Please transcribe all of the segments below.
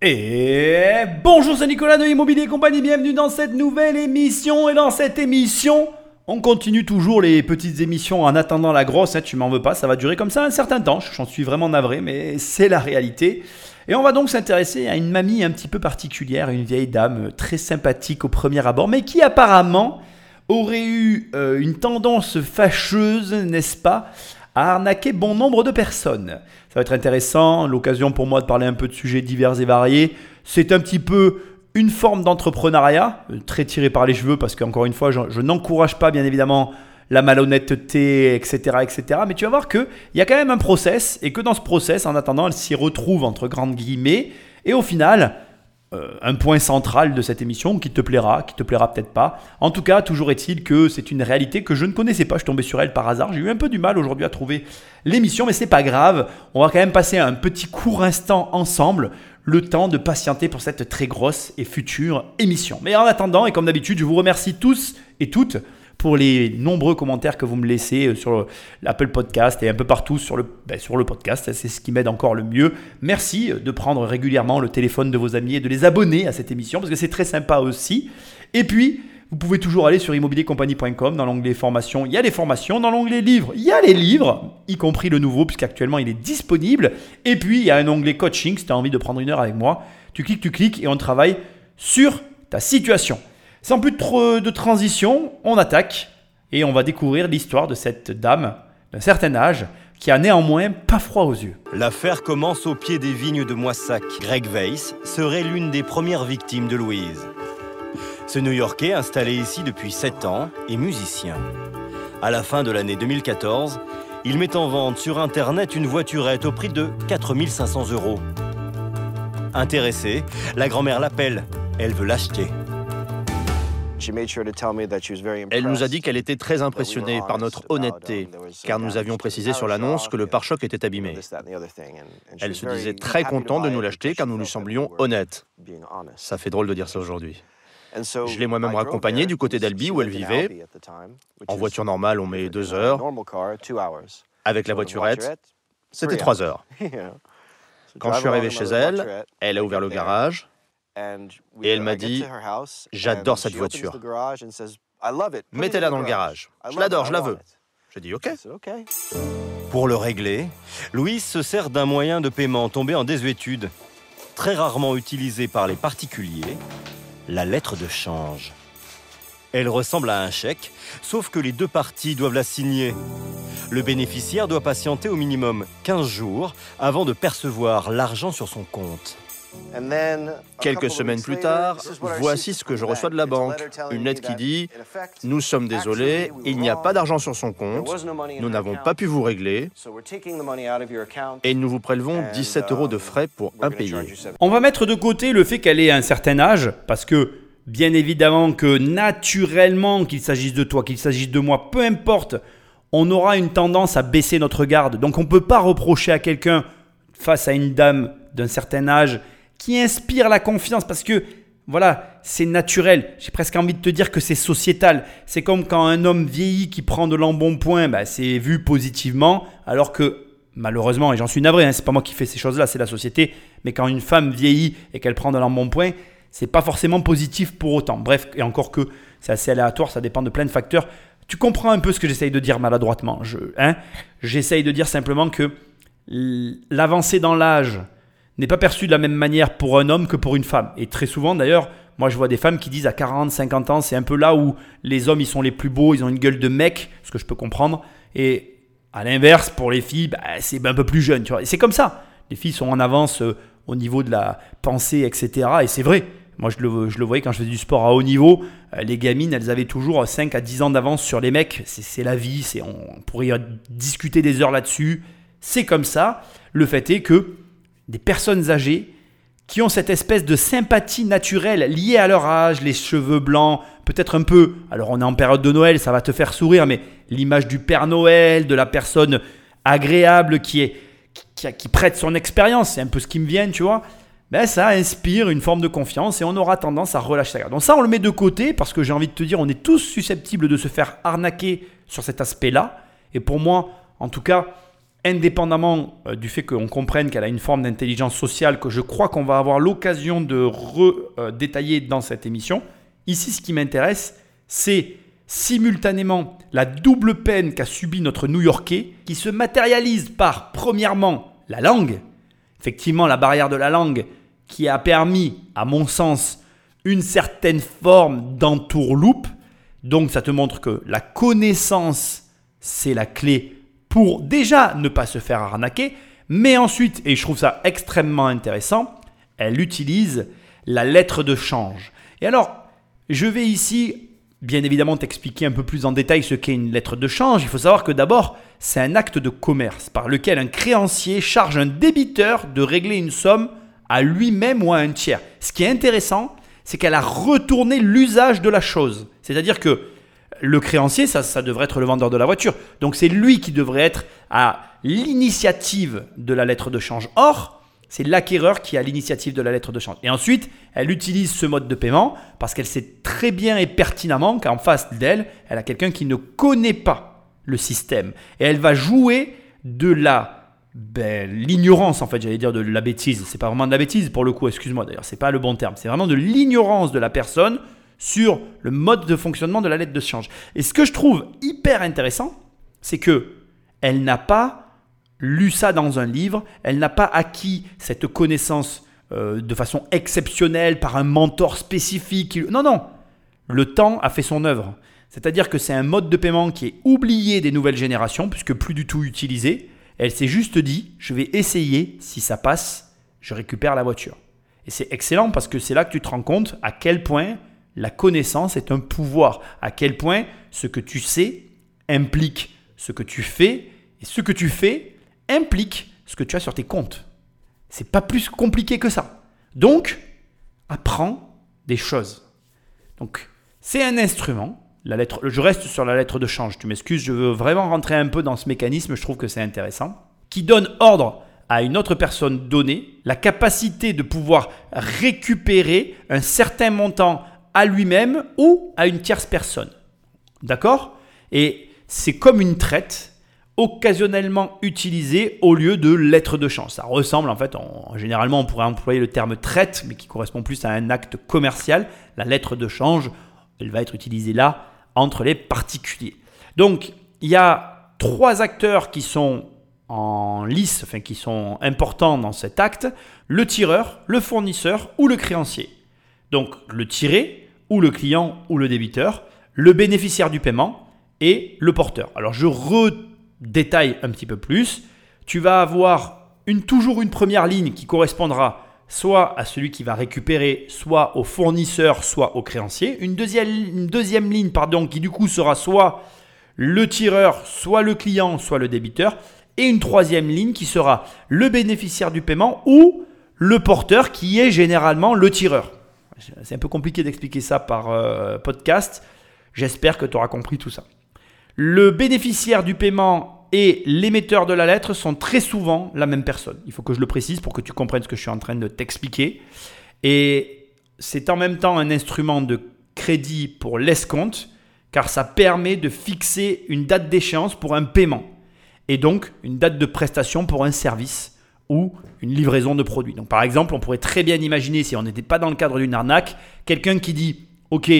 Et bonjour, c'est Nicolas de Immobilier Compagnie, bienvenue dans cette nouvelle émission. Et dans cette émission, on continue toujours les petites émissions en attendant la grosse. Hein, tu m'en veux pas, ça va durer comme ça un certain temps. J'en suis vraiment navré, mais c'est la réalité. Et on va donc s'intéresser à une mamie un petit peu particulière, une vieille dame très sympathique au premier abord, mais qui apparemment aurait eu euh, une tendance fâcheuse, n'est-ce pas, à arnaquer bon nombre de personnes. Ça va être intéressant, l'occasion pour moi de parler un peu de sujets divers et variés. C'est un petit peu une forme d'entrepreneuriat, euh, très tiré par les cheveux, parce qu'encore une fois, je, n'encourage pas bien évidemment la malhonnêteté, etc., etc. Mais tu vas voir qu'il y a quand même un process, et que dans ce process, en attendant, elle s'y retrouve entre grandes guillemets, et au final, euh, un point central de cette émission qui te plaira, qui te plaira peut-être pas. En tout cas, toujours est-il que c'est une réalité que je ne connaissais pas. Je suis tombé sur elle par hasard. J'ai eu un peu du mal aujourd'hui à trouver l'émission, mais c'est pas grave. On va quand même passer un petit court instant ensemble, le temps de patienter pour cette très grosse et future émission. Mais en attendant, et comme d'habitude, je vous remercie tous et toutes pour les nombreux commentaires que vous me laissez euh, sur l'Apple Podcast et un peu partout sur le, ben, sur le podcast. C'est ce qui m'aide encore le mieux. Merci de prendre régulièrement le téléphone de vos amis et de les abonner à cette émission parce que c'est très sympa aussi. Et puis, vous pouvez toujours aller sur immobiliercompagnie.com. Dans l'onglet formation, il y a les formations. Dans l'onglet livres, il y a les livres, y compris le nouveau, puisqu'actuellement il est disponible. Et puis, il y a un onglet coaching. Si tu as envie de prendre une heure avec moi, tu cliques, tu cliques et on travaille sur ta situation. Sans plus de transition, on attaque et on va découvrir l'histoire de cette dame d'un certain âge qui a néanmoins pas froid aux yeux. L'affaire commence au pied des vignes de Moissac. Greg Weiss serait l'une des premières victimes de Louise. Ce New-Yorkais, installé ici depuis 7 ans, est musicien. À la fin de l'année 2014, il met en vente sur Internet une voiturette au prix de 4500 euros. Intéressée, la grand-mère l'appelle. Elle veut l'acheter. Elle nous a dit qu'elle était très impressionnée par notre honnêteté, car nous avions précisé sur l'annonce que le pare-choc était abîmé. Elle se disait très contente de nous l'acheter car nous lui semblions honnêtes. Ça fait drôle de dire ça aujourd'hui. Je l'ai moi-même raccompagnée du côté d'Albi où elle vivait. En voiture normale, on met deux heures. Avec la voiturette, c'était trois heures. Quand je suis arrivé chez elle, elle a ouvert le garage. Et elle m'a dit, j'adore cette voiture. Mettez-la dans le garage. Je l'adore, je la veux. J'ai dit, OK. Pour le régler, Louise se sert d'un moyen de paiement tombé en désuétude, très rarement utilisé par les particuliers, la lettre de change. Elle ressemble à un chèque, sauf que les deux parties doivent la signer. Le bénéficiaire doit patienter au minimum 15 jours avant de percevoir l'argent sur son compte. Quelques semaines plus tard, voici ce que je reçois de la banque. Une lettre qui dit ⁇ Nous sommes désolés, il n'y a pas d'argent sur son compte, nous n'avons pas pu vous régler, et nous vous prélevons 17 euros de frais pour impayés. ⁇ On va mettre de côté le fait qu'elle ait un certain âge, parce que bien évidemment que naturellement, qu'il s'agisse de toi, qu'il s'agisse de moi, peu importe, on aura une tendance à baisser notre garde. Donc on ne peut pas reprocher à quelqu'un face à une dame d'un certain âge qui inspire la confiance parce que voilà, c'est naturel. J'ai presque envie de te dire que c'est sociétal. C'est comme quand un homme vieillit qui prend de l'embonpoint, bah, c'est vu positivement, alors que malheureusement, et j'en suis navré, hein, c'est pas moi qui fais ces choses-là, c'est la société. Mais quand une femme vieillit et qu'elle prend de l'embonpoint, c'est pas forcément positif pour autant. Bref, et encore que c'est assez aléatoire, ça dépend de plein de facteurs. Tu comprends un peu ce que j'essaye de dire maladroitement. Je, hein? J'essaye de dire simplement que l'avancée dans l'âge, n'est pas perçu de la même manière pour un homme que pour une femme. Et très souvent d'ailleurs, moi je vois des femmes qui disent à 40, 50 ans, c'est un peu là où les hommes ils sont les plus beaux, ils ont une gueule de mec, ce que je peux comprendre. Et à l'inverse, pour les filles, bah, c'est un peu plus jeune. Tu vois. Et c'est comme ça. Les filles sont en avance euh, au niveau de la pensée, etc. Et c'est vrai. Moi, je le, je le, voyais quand je faisais du sport à haut niveau. Euh, les gamines, elles avaient toujours 5 à 10 ans d'avance sur les mecs. C'est la vie. On, on pourrait discuter des heures là-dessus. C'est comme ça. Le fait est que des personnes âgées qui ont cette espèce de sympathie naturelle liée à leur âge, les cheveux blancs, peut-être un peu, alors on est en période de Noël, ça va te faire sourire, mais l'image du Père Noël, de la personne agréable qui, est, qui, prête son expérience, c'est un peu ce qui me vient, tu vois, ben ça inspire une forme de confiance et on aura tendance à relâcher sa garde. Donc ça, on le met de côté parce que j'ai envie de te dire, on est tous susceptibles de se faire arnaquer sur cet aspect-là. Et pour moi, en tout cas, indépendamment euh, du fait qu'on comprenne qu'elle a une forme d'intelligence sociale que je crois qu'on va avoir l'occasion de redétailler dans cette émission, ici ce qui m'intéresse, c'est simultanément la double peine qu'a subi notre New-Yorkais, qui se matérialise par, premièrement, la langue, effectivement la barrière de la langue, qui a permis, à mon sens, une certaine forme d'entourloupe. Donc ça te montre que la connaissance, c'est la clé pour déjà ne pas se faire arnaquer, mais ensuite, et je trouve ça extrêmement intéressant, elle utilise la lettre de change. Et alors, je vais ici, bien évidemment, t'expliquer un peu plus en détail ce qu'est une lettre de change. Il faut savoir que d'abord, c'est un acte de commerce par lequel un créancier charge un débiteur de régler une somme à lui-même ou à un tiers. Ce qui est intéressant, c'est qu'elle a retourné l'usage de la chose. C'est-à-dire que le créancier, ça, devrait être le vendeur de la voiture. Donc c'est lui qui devrait être à l'initiative de la lettre de change. Or, c'est l'acquéreur qui a l'initiative de la lettre de change. Et ensuite, elle utilise ce mode de paiement parce qu'elle sait très bien et pertinemment qu'en face d'elle, elle a quelqu'un qui ne connaît pas le système. Et elle va jouer de la ben, l'ignorance en fait, j'allais dire de la bêtise. C'est pas vraiment de la bêtise pour le coup, excuse-moi d'ailleurs, c'est pas le bon terme. C'est vraiment de l'ignorance de la personne sur le mode de fonctionnement de la lettre de change. Et ce que je trouve hyper intéressant, c'est que elle n'a pas lu ça dans un livre, elle n'a pas acquis cette connaissance euh, de façon exceptionnelle par un mentor spécifique. Non, non, le temps a fait son œuvre. C'est-à-dire que c'est un mode de paiement qui est oublié des nouvelles générations, puisque plus du tout utilisé. Elle s'est juste dit, je vais essayer, si ça passe, je récupère la voiture. Et c'est excellent parce que c'est là que tu te rends compte à quel point la connaissance est un pouvoir, à quel point ce que tu sais implique ce que tu fais, et ce que tu fais implique ce que tu as sur tes comptes. C'est pas plus compliqué que ça. Donc, apprends des choses. Donc, c'est un instrument. La lettre, je reste sur la lettre de change. Tu m'excuses, je veux vraiment rentrer un peu dans ce mécanisme. Je trouve que c'est intéressant. Qui donne ordre à une autre personne donnée la capacité de pouvoir récupérer un certain montant à lui-même ou à une tierce personne. D'accord? Et c'est comme une traite occasionnellement utilisée au lieu de lettre de change. Ça ressemble en fait, généralement on pourrait employer le terme traite, mais qui correspond plus à un acte commercial. La lettre de change, elle va être utilisée là entre les particuliers. Donc il y a trois acteurs qui sont en lice, enfin qui sont importants dans cet acte, le tireur, le fournisseur ou le créancier. Donc le tiré, ou le client ou le débiteur, le bénéficiaire du paiement et le porteur. Alors je redétaille un petit peu plus. Tu vas avoir toujours une première ligne qui correspondra soit à celui qui va récupérer, soit au fournisseur, soit au créancier. Une deuxième, une deuxième ligne qui du coup sera soit le tireur, soit le client, soit le débiteur. Et une troisième ligne qui sera le bénéficiaire du paiement ou le porteur qui est généralement le tireur. C'est un peu compliqué d'expliquer ça par euh, podcast. J'espère que tu auras compris tout ça. Le bénéficiaire du paiement et l'émetteur de la lettre sont très souvent la même personne. Il faut que je le précise pour que tu comprennes ce que je suis en train de t'expliquer. Et c'est en même temps un instrument de crédit pour l'escompte, car ça permet de fixer une date d'échéance pour un paiement, et donc une date de prestation pour un service ou une livraison de produits. Donc par exemple, on pourrait très bien imaginer, si on n'était pas dans le cadre d'une arnaque, quelqu'un qui dit, OK,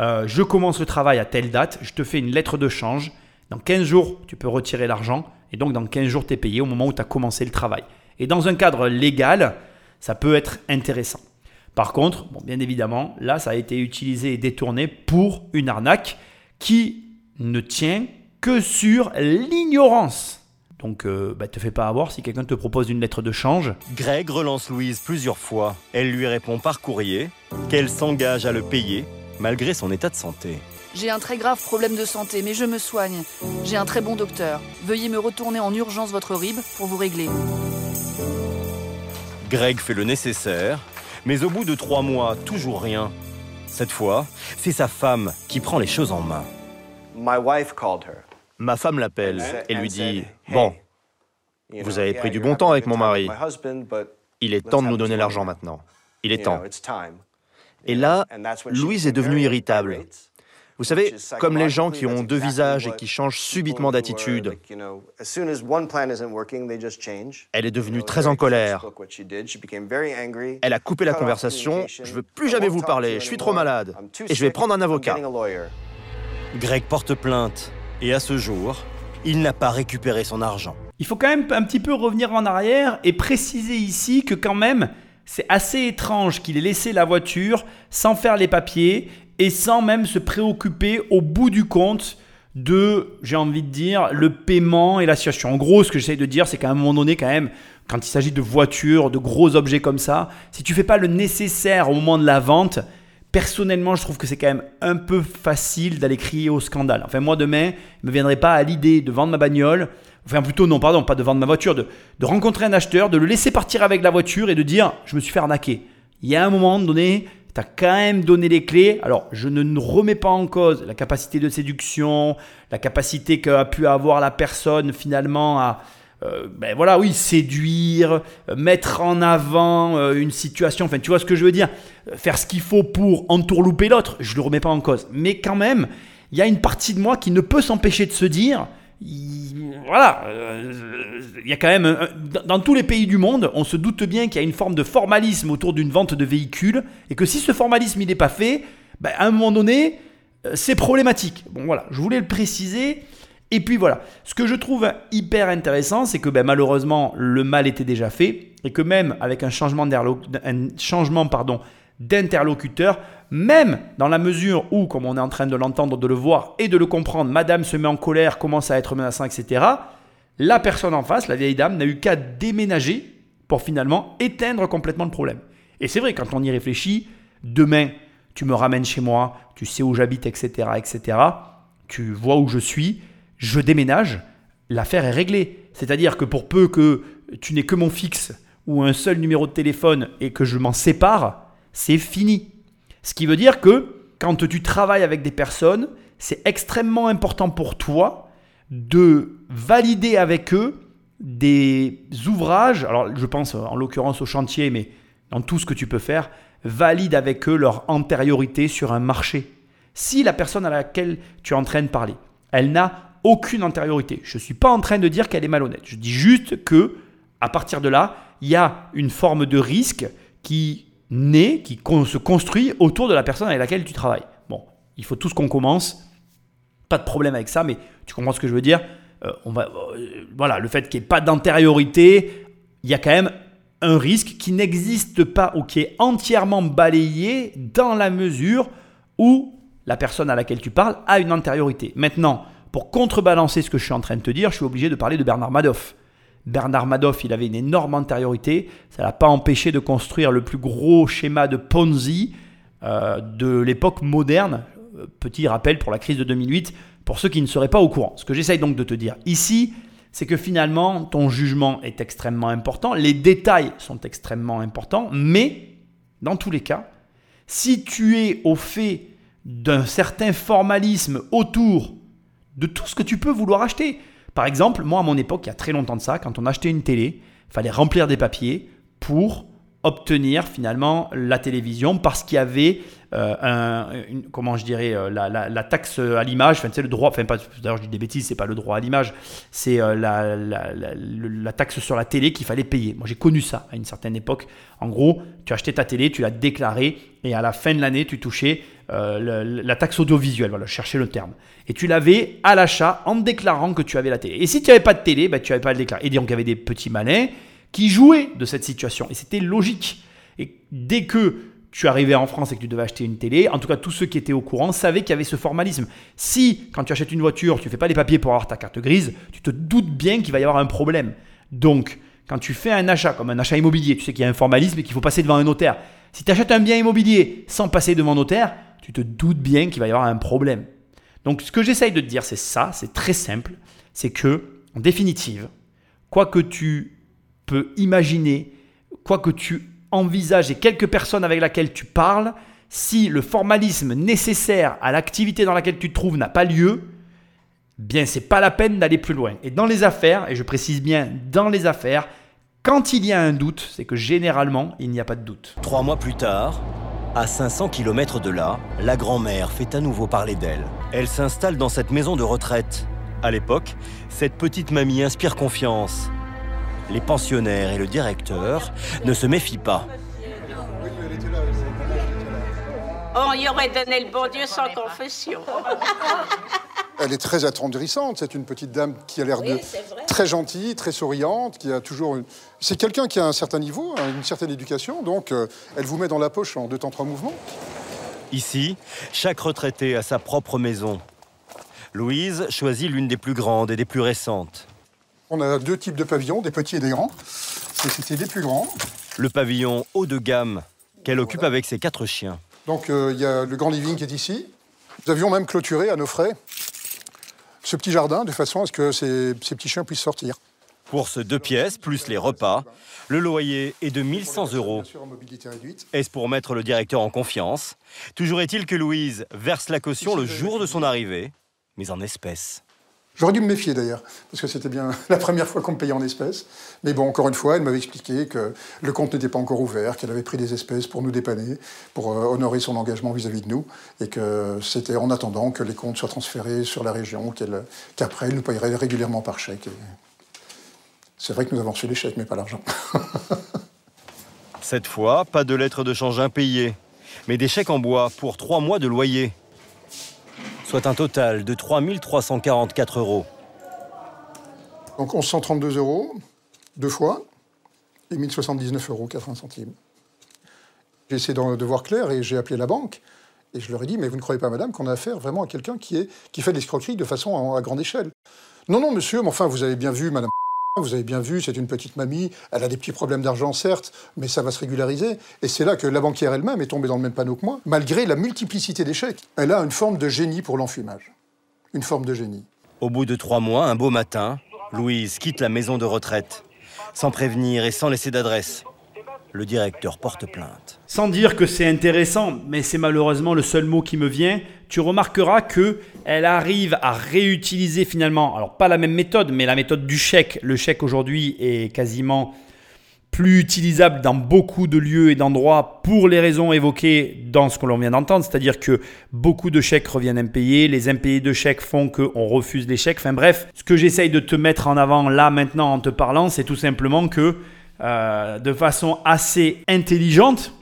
euh, je commence le travail à telle date, je te fais une lettre de change, dans 15 jours, tu peux retirer l'argent, et donc dans 15 jours, tu es payé au moment où tu as commencé le travail. Et dans un cadre légal, ça peut être intéressant. Par contre, bien évidemment, là, ça a été utilisé et détourné pour une arnaque qui ne tient que sur l'ignorance donc, euh, bah, te fais pas avoir si quelqu'un te propose une lettre de change. Greg relance Louise plusieurs fois. Elle lui répond par courrier qu'elle s'engage à le payer malgré son état de santé. J'ai un très grave problème de santé, mais je me soigne. J'ai un très bon docteur. Veuillez me retourner en urgence votre RIB pour vous régler. Greg fait le nécessaire, mais au bout de trois mois, toujours rien. Cette fois, c'est sa femme qui prend les choses en main. My wife called her. Ma femme l'appelle et lui dit Bon, vous avez pris du bon temps avec mon mari. Il est temps de nous donner l'argent maintenant. Il est temps. Et là, Louise est devenue irritable. Vous savez, comme les gens qui ont deux visages et qui changent subitement d'attitude. Elle est devenue très en colère. Elle a coupé la conversation. Je veux plus jamais vous parler. Je suis trop malade. Et je vais prendre un avocat. Greg porte plainte. Et à ce jour, il n'a pas récupéré son argent. Il faut quand même un petit peu revenir en arrière et préciser ici que quand même, c'est assez étrange qu'il ait laissé la voiture sans faire les papiers et sans même se préoccuper au bout du compte de, j'ai envie de dire, le paiement et la situation. En gros, ce que j'essaie de dire, c'est qu'à un moment donné, quand même, quand il s'agit de voitures, de gros objets comme ça, si tu fais pas le nécessaire au moment de la vente, personnellement, je trouve que c'est quand même un peu facile d'aller crier au scandale. Enfin, moi, demain, il ne me viendrait pas à l'idée de vendre ma bagnole, enfin plutôt, non, pardon, pas de vendre ma voiture, de, de rencontrer un acheteur, de le laisser partir avec la voiture et de dire, je me suis fait arnaquer. Il y a un moment donné, tu as quand même donné les clés. Alors, je ne remets pas en cause la capacité de séduction, la capacité qu'a pu avoir la personne finalement à, euh, ben voilà, oui, séduire, euh, mettre en avant euh, une situation. Enfin, tu vois ce que je veux dire? Faire ce qu'il faut pour entourlouper l'autre, je ne le remets pas en cause. Mais quand même, il y a une partie de moi qui ne peut s'empêcher de se dire voilà, il y a quand même, dans tous les pays du monde, on se doute bien qu'il y a une forme de formalisme autour d'une vente de véhicules, et que si ce formalisme il n'est pas fait, ben, à un moment donné, c'est problématique. Bon voilà, je voulais le préciser. Et puis voilà, ce que je trouve hyper intéressant, c'est que ben, malheureusement, le mal était déjà fait, et que même avec un changement, d'interlocuteur, même dans la mesure où, comme on est en train de l'entendre, de le voir et de le comprendre, madame se met en colère, commence à être menaçante, etc., la personne en face, la vieille dame, n'a eu qu'à déménager pour finalement éteindre complètement le problème. Et c'est vrai, quand on y réfléchit, demain, tu me ramènes chez moi, tu sais où j'habite, etc., etc., tu vois où je suis, je déménage, l'affaire est réglée. C'est-à-dire que pour peu que tu n'aies que mon fixe ou un seul numéro de téléphone et que je m'en sépare, c'est fini. Ce qui veut dire que quand tu travailles avec des personnes, c'est extrêmement important pour toi de valider avec eux des ouvrages, alors je pense en l'occurrence au chantier, mais dans tout ce que tu peux faire, valide avec eux leur antériorité sur un marché. Si la personne à laquelle tu es en train de parler, elle n'a aucune antériorité, je ne suis pas en train de dire qu'elle est malhonnête, je dis juste que à partir de là, il y a une forme de risque qui né, qui se construit autour de la personne avec laquelle tu travailles. Bon, il faut tous qu'on commence. Pas de problème avec ça, mais tu comprends ce que je veux dire euh, on va, euh, Voilà, le fait qu'il n'y ait pas d'antériorité, il y a quand même un risque qui n'existe pas ou qui est entièrement balayé dans la mesure où la personne à laquelle tu parles a une antériorité. Maintenant, pour contrebalancer ce que je suis en train de te dire, je suis obligé de parler de Bernard Madoff. Bernard Madoff, il avait une énorme antériorité. Ça l'a pas empêché de construire le plus gros schéma de Ponzi euh, de l'époque moderne. Euh, petit rappel pour la crise de 2008, pour ceux qui ne seraient pas au courant. Ce que j'essaye donc de te dire ici, c'est que finalement, ton jugement est extrêmement important, les détails sont extrêmement importants, mais dans tous les cas, si tu es au fait d'un certain formalisme autour de tout ce que tu peux vouloir acheter, par exemple, moi à mon époque, il y a très longtemps de ça, quand on achetait une télé, il fallait remplir des papiers pour obtenir finalement la télévision parce qu'il y avait euh, un, comment je dirais euh, la, taxe à l'image enfin le droit enfin pas d'ailleurs je dis des bêtises c'est pas le droit à l'image c'est euh, la, taxe sur la télé qu'il fallait payer. Moi j'ai connu ça à une certaine époque. En gros tu achetais ta télé tu l'as déclarée et à la fin de l'année tu touchais la taxe audiovisuelle. Voilà chercher le terme. Et tu l'avais à l'achat en déclarant que tu avais la télé. Et si tu n'avais pas de télé ben, tu n'avais pas à le déclarer. Et donc il y avait des petits malins qui jouaient de cette situation. Et c'était logique. Et dès que tu arrivais en France et que tu devais acheter une télé, en tout cas tous ceux qui étaient au courant savaient qu'il y avait ce formalisme. Si quand tu achètes une voiture, tu ne fais pas les papiers pour avoir ta carte grise, tu te doutes bien qu'il va y avoir un problème. Donc, quand tu fais un achat comme un achat immobilier, tu sais qu'il y a un formalisme et qu'il faut passer devant un notaire. Si tu achètes un bien immobilier sans passer devant un notaire, tu te doutes bien qu'il va y avoir un problème. Donc ce que j'essaye de te dire, c'est ça, c'est très simple, c'est que, en définitive, quoi que tu peux imaginer, quoi que tu envisages et quelques personnes avec lesquelles tu parles, si le formalisme nécessaire à l'activité dans laquelle tu te trouves n'a pas lieu, bien c'est pas la peine d'aller plus loin. Et dans les affaires, et je précise bien dans les affaires, quand il y a un doute, c'est que généralement il n'y a pas de doute. Trois mois plus tard, À 500 km de là, la grand-mère fait à nouveau parler d'elle. Elle s'installe dans cette maison de retraite. À l'époque, cette petite mamie inspire confiance. Les pensionnaires et le directeur ne se méfient pas. On y aurait donné le bon Dieu sans confession. Elle est très attendrissante. C'est une petite dame qui a l'air de très gentille, très souriante, qui a toujours. Une... C'est quelqu'un qui a un certain niveau, hein, une certaine éducation, donc euh, elle vous met dans la poche en deux temps trois mouvements. Ici, chaque retraité a sa propre maison. Louise choisit l'une des plus grandes et des plus récentes. On a deux types de pavillons, des petits et des grands. C'était des plus grands. Le pavillon haut de gamme qu'elle occupe avec ses quatre chiens. Donc euh, il y a le grand living qui est ici. Nous avions même clôturé à nos frais ce petit jardin de façon à ce que ces, petits chiens puissent sortir. Pour ce deux pièces, plus les repas, le loyer est de 1100 euros. Est-ce pour mettre le directeur en confiance? Toujours est-il que Louise verse la caution le jour de son arrivée, mais en espèces. J'aurais dû me méfier d'ailleurs, parce que c'était bien la première fois qu'on me payait en espèces. Mais bon, encore une fois, elle m'avait expliqué que le compte n'était pas encore ouvert, qu'elle avait pris des espèces pour nous dépanner, pour euh, honorer son engagement vis-à-vis de nous, et que c'était en attendant que les comptes soient transférés sur la région, qu'après elle nous payerait régulièrement par chèque. C'est vrai que nous avons reçu les chèques, mais pas l'argent. Cette fois, pas de lettres de change impayées, mais des chèques en bois pour trois mois de loyer soit un total de 3 344 euros. Donc 1132 euros, deux fois, et 1079 euros 80 centimes. J'ai essayé de, voir clair et j'ai appelé la banque. Et je leur ai dit, mais vous ne croyez pas, madame, qu'on a affaire vraiment à quelqu'un qui, fait de l'escroquerie de façon à grande échelle? Non, non, monsieur, mais enfin, vous avez bien vu, madame vous avez bien vu, c'est une petite mamie, elle a des petits problèmes d'argent certes, mais ça va se régulariser. Et c'est là que la banquière elle-même est tombée dans le même panneau que moi, malgré la multiplicité d'échecs. Elle a une forme de génie pour l'enfumage. Une forme de génie. Au bout de trois mois, un beau matin, Louise quitte la maison de retraite, sans prévenir et sans laisser d'adresse le directeur porte plainte. Sans dire que c'est intéressant, mais c'est malheureusement le seul mot qui me vient, tu remarqueras que elle arrive à réutiliser finalement, alors pas la même méthode, mais la méthode du chèque. Le chèque aujourd'hui est quasiment plus utilisable dans beaucoup de lieux et d'endroits pour les raisons évoquées dans ce que l'on vient d'entendre, c'est-à-dire que beaucoup de chèques reviennent impayés, les impayés de chèques font qu'on refuse les chèques, enfin bref, ce que j'essaye de te mettre en avant là maintenant en te parlant, c'est tout simplement que euh, de façon assez intelligente.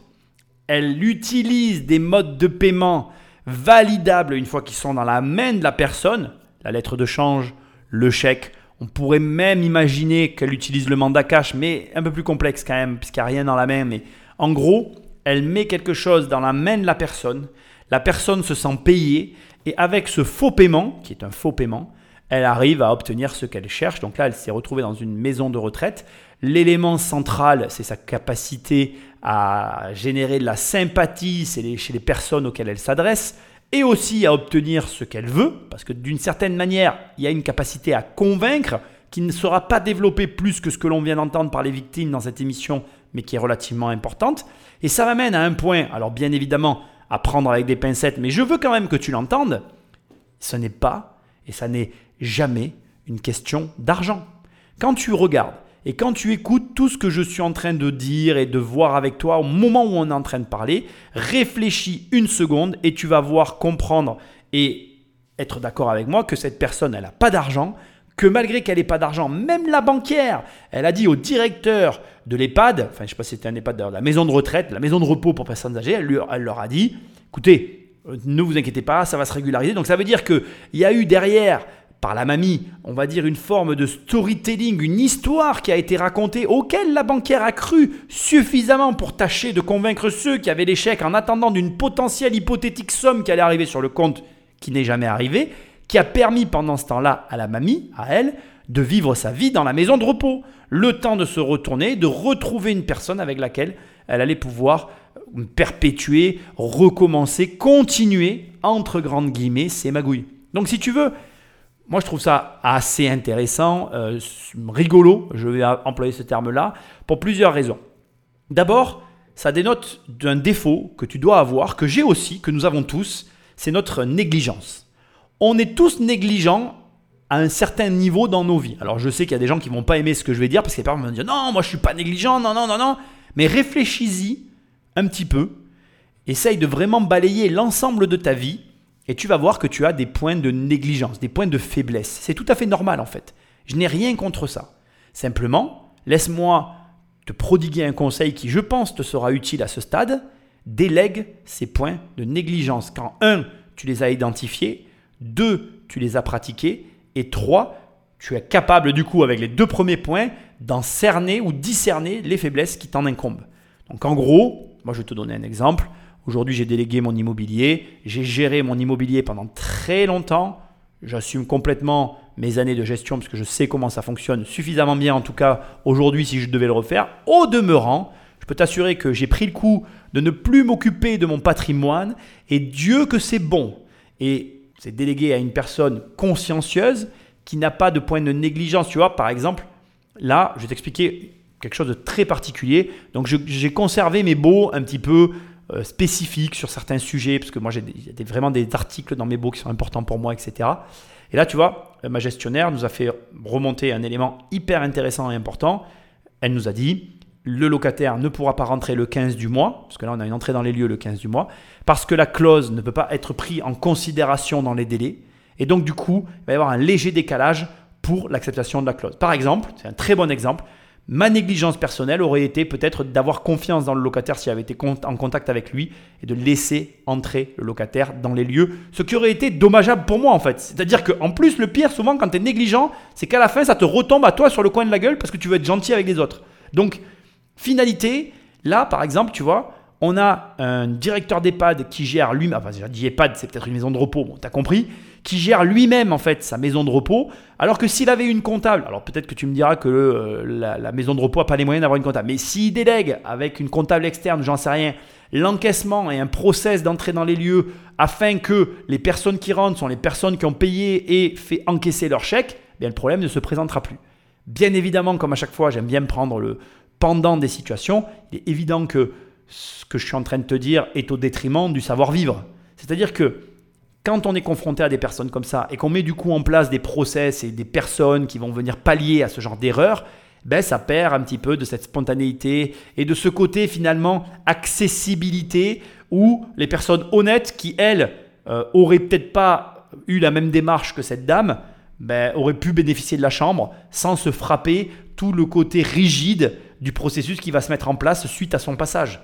Elle utilise des modes de paiement validables une fois qu'ils sont dans la main de la personne, la lettre de change, le chèque. On pourrait même imaginer qu'elle utilise le mandat cash, mais un peu plus complexe quand même, puisqu'il n'y a rien dans la main. Mais en gros, elle met quelque chose dans la main de la personne. La personne se sent payée. Et avec ce faux paiement, qui est un faux paiement, elle arrive à obtenir ce qu'elle cherche. Donc là, elle s'est retrouvée dans une maison de retraite. L'élément central, c'est sa capacité à générer de la sympathie chez les personnes auxquelles elle s'adresse et aussi à obtenir ce qu'elle veut, parce que d'une certaine manière, il y a une capacité à convaincre qui ne sera pas développée plus que ce que l'on vient d'entendre par les victimes dans cette émission, mais qui est relativement importante. Et ça m'amène à un point, alors bien évidemment, à prendre avec des pincettes, mais je veux quand même que tu l'entendes, ce n'est pas, et ça n'est jamais, une question d'argent. Quand tu regardes et quand tu écoutes tout ce que je suis en train de dire et de voir avec toi au moment où on est en train de parler, réfléchis une seconde et tu vas voir comprendre et être d'accord avec moi que cette personne, elle n'a pas d'argent, que malgré qu'elle n'ait pas d'argent, même la banquière, elle a dit au directeur de l'EHPAD, enfin je sais pas si c'était un EHPAD, la maison de retraite, la maison de repos pour personnes âgées, elle, elle leur a dit, écoutez, euh, ne vous inquiétez pas, ça va se régulariser. Donc ça veut dire qu'il y a eu derrière par la mamie, on va dire une forme de storytelling, une histoire qui a été racontée, auquel la banquière a cru suffisamment pour tâcher de convaincre ceux qui avaient l'échec en attendant d'une potentielle hypothétique somme qui allait arriver sur le compte qui n'est jamais arrivée, qui a permis pendant ce temps-là à la mamie, à elle, de vivre sa vie dans la maison de repos, le temps de se retourner, de retrouver une personne avec laquelle elle allait pouvoir perpétuer, recommencer, continuer, entre grandes guillemets, ses magouilles. Donc si tu veux, moi, je trouve ça assez intéressant, euh, rigolo, je vais employer ce terme-là, pour plusieurs raisons. D'abord, ça dénote d'un défaut que tu dois avoir, que j'ai aussi, que nous avons tous, c'est notre négligence. On est tous négligents à un certain niveau dans nos vies. Alors je sais qu'il y a des gens qui vont pas aimer ce que je vais dire parce qu'il y a personnes qui vont dire non, moi je suis pas négligent, non, non, non, non. Mais réfléchis-y un petit peu Essaye de vraiment balayer l'ensemble de ta vie et tu vas voir que tu as des points de négligence, des points de faiblesse. C'est tout à fait normal en fait. Je n'ai rien contre ça. Simplement, laisse-moi te prodiguer un conseil qui, je pense, te sera utile à ce stade. Délègue ces points de négligence. Quand un, tu les as identifiés, deux, tu les as pratiqués, et trois, tu es capable du coup avec les deux premiers points d'en cerner ou discerner les faiblesses qui t'en incombent. Donc en gros, moi je vais te donner un exemple. Aujourd'hui j'ai délégué mon immobilier, j'ai géré mon immobilier pendant très longtemps, j'assume complètement mes années de gestion parce que je sais comment ça fonctionne suffisamment bien en tout cas aujourd'hui si je devais le refaire. Au demeurant, je peux t'assurer que j'ai pris le coup de ne plus m'occuper de mon patrimoine et Dieu que c'est bon. Et c'est délégué à une personne consciencieuse qui n'a pas de point de négligence. Tu vois, par exemple, là, je vais t'expliquer quelque chose de très particulier. Donc j'ai conservé mes baux un petit peu euh, spécifiques sur certains sujets, parce que moi j'ai vraiment des articles dans mes baux qui sont importants pour moi, etc. Et là, tu vois, ma gestionnaire nous a fait remonter un élément hyper intéressant et important. Elle nous a dit, le locataire ne pourra pas rentrer le 15 du mois, parce que là on a une entrée dans les lieux le 15 du mois, parce que la clause ne peut pas être prise en considération dans les délais. Et donc du coup, il va y avoir un léger décalage pour l'acceptation de la clause. Par exemple, c'est un très bon exemple, Ma négligence personnelle aurait été peut-être d'avoir confiance dans le locataire s'il avait été en contact avec lui et de laisser entrer le locataire dans les lieux, ce qui aurait été dommageable pour moi en fait. C'est-à-dire qu'en plus, le pire souvent quand tu es négligent, c'est qu'à la fin ça te retombe à toi sur le coin de la gueule parce que tu veux être gentil avec les autres. Donc, finalité, là par exemple, tu vois, on a un directeur d'EHPAD qui gère lui-même, enfin j'ai dit EHPAD, c'est peut-être une maison de repos, bon, t'as compris, qui gère lui-même en fait sa maison de repos, alors que s'il avait une comptable, alors peut-être que tu me diras que euh, la, maison de repos n'a pas les moyens d'avoir une comptable, mais s'il délègue avec une comptable externe, j'en sais rien, l'encaissement et un process d'entrée dans les lieux afin que les personnes qui rentrent sont les personnes qui ont payé et fait encaisser leur chèque, eh bien le problème ne se présentera plus. Bien évidemment, comme à chaque fois, j'aime bien prendre le pendant des situations, il est évident que ce que je suis en train de te dire est au détriment du savoir-vivre. C'est-à-dire que quand on est confronté à des personnes comme ça et qu'on met du coup en place des process et des personnes qui vont venir pallier à ce genre d'erreur, ben ça perd un petit peu de cette spontanéité et de ce côté finalement accessibilité où les personnes honnêtes qui elles euh, auraient peut-être pas eu la même démarche que cette dame, ben, auraient pu bénéficier de la chambre sans se frapper tout le côté rigide du processus qui va se mettre en place suite à son passage.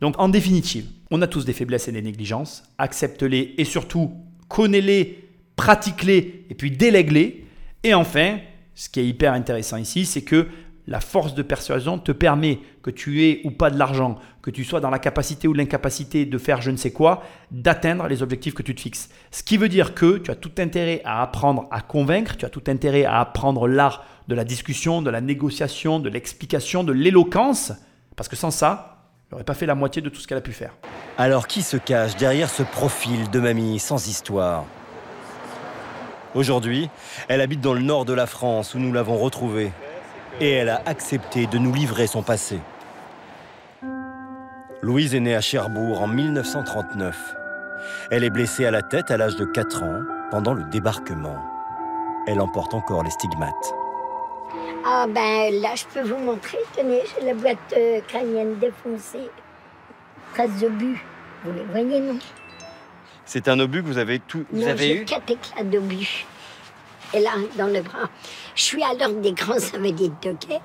Donc en définitive, on a tous des faiblesses et des négligences, accepte-les et surtout connais-les, pratique-les et puis délègue-les. Et enfin, ce qui est hyper intéressant ici, c'est que la force de persuasion te permet que tu aies ou pas de l'argent, que tu sois dans la capacité ou l'incapacité de faire je ne sais quoi, d'atteindre les objectifs que tu te fixes. Ce qui veut dire que tu as tout intérêt à apprendre à convaincre, tu as tout intérêt à apprendre l'art de la discussion, de la négociation, de l'explication, de l'éloquence, parce que sans ça, n'aurait pas fait la moitié de tout ce qu'elle a pu faire. Alors qui se cache derrière ce profil de mamie sans histoire? Aujourd'hui, elle habite dans le nord de la France où nous l'avons retrouvée. Et elle a accepté de nous livrer son passé. Louise est née à Cherbourg en 1939. Elle est blessée à la tête à l'âge de 4 ans pendant le débarquement. Elle emporte encore les stigmates. Ah ben là, je peux vous montrer. Tenez, j'ai la boîte euh, crânienne défoncée. Traces d'obus. Vous les voyez, non? C'est un obus que vous avez tout. Vous non, avez eu? quatre éclats d'obus. Et là, dans le bras. Je suis à l'ordre des grands invalides de guerre.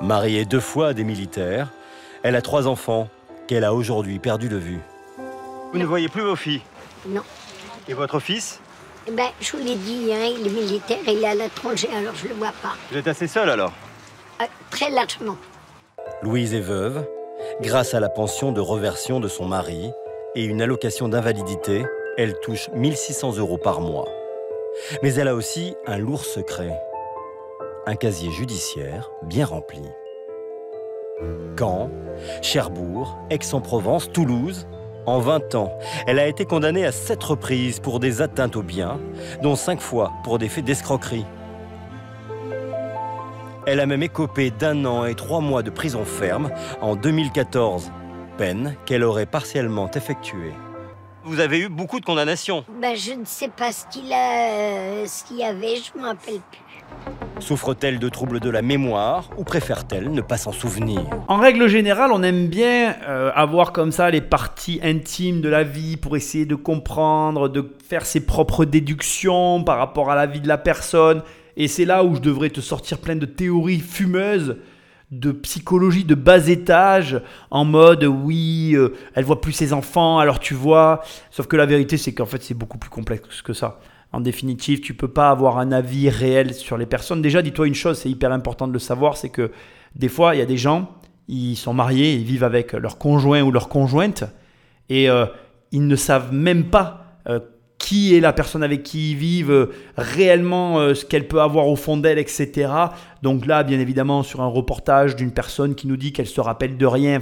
Mariée deux fois à des militaires, elle a trois enfants qu'elle a aujourd'hui perdu de vue. Vous ne voyez plus vos filles? Non. Et votre fils? Ben, je vous l'ai dit, hein, il est militaire, il est à l'étranger, alors je ne le vois pas. Vous êtes assez seule alors euh, Très largement. Louise est veuve. Grâce à la pension de reversion de son mari et une allocation d'invalidité, elle touche 1600 euros par mois. Mais elle a aussi un lourd secret. Un casier judiciaire bien rempli. Caen, Cherbourg, Aix-en-Provence, Toulouse, en 20 ans, elle a été condamnée à 7 reprises pour des atteintes aux biens, dont 5 fois pour des faits d'escroquerie. Elle a même écopé d'un an et trois mois de prison ferme en 2014, peine qu'elle aurait partiellement effectuée. Vous avez eu beaucoup de condamnations ben, Je ne sais pas ce qu'il a, ce qu'il y avait, je ne rappelle plus. Souffre-t-elle de troubles de la mémoire ou préfère-t-elle ne pas s'en souvenir? En règle générale, on aime bien euh, avoir comme ça les parties intimes de la vie pour essayer de comprendre, de faire ses propres déductions par rapport à la vie de la personne. Et c'est là où je devrais te sortir plein de théories fumeuses de psychologie de bas étage en mode oui, euh, elle voit plus ses enfants, alors tu vois. Sauf que la vérité, c'est qu'en fait, c'est beaucoup plus complexe que ça. En définitive, tu peux pas avoir un avis réel sur les personnes. Déjà, dis-toi une chose, c'est hyper important de le savoir, c'est que des fois, il y a des gens, ils sont mariés, ils vivent avec leur conjoint ou leur conjointe, et euh, ils ne savent même pas euh, qui est la personne avec qui ils vivent, euh, réellement ce qu'elle peut avoir au fond d'elle, etc. Donc là, bien évidemment, sur un reportage d'une personne qui nous dit qu'elle se rappelle de rien,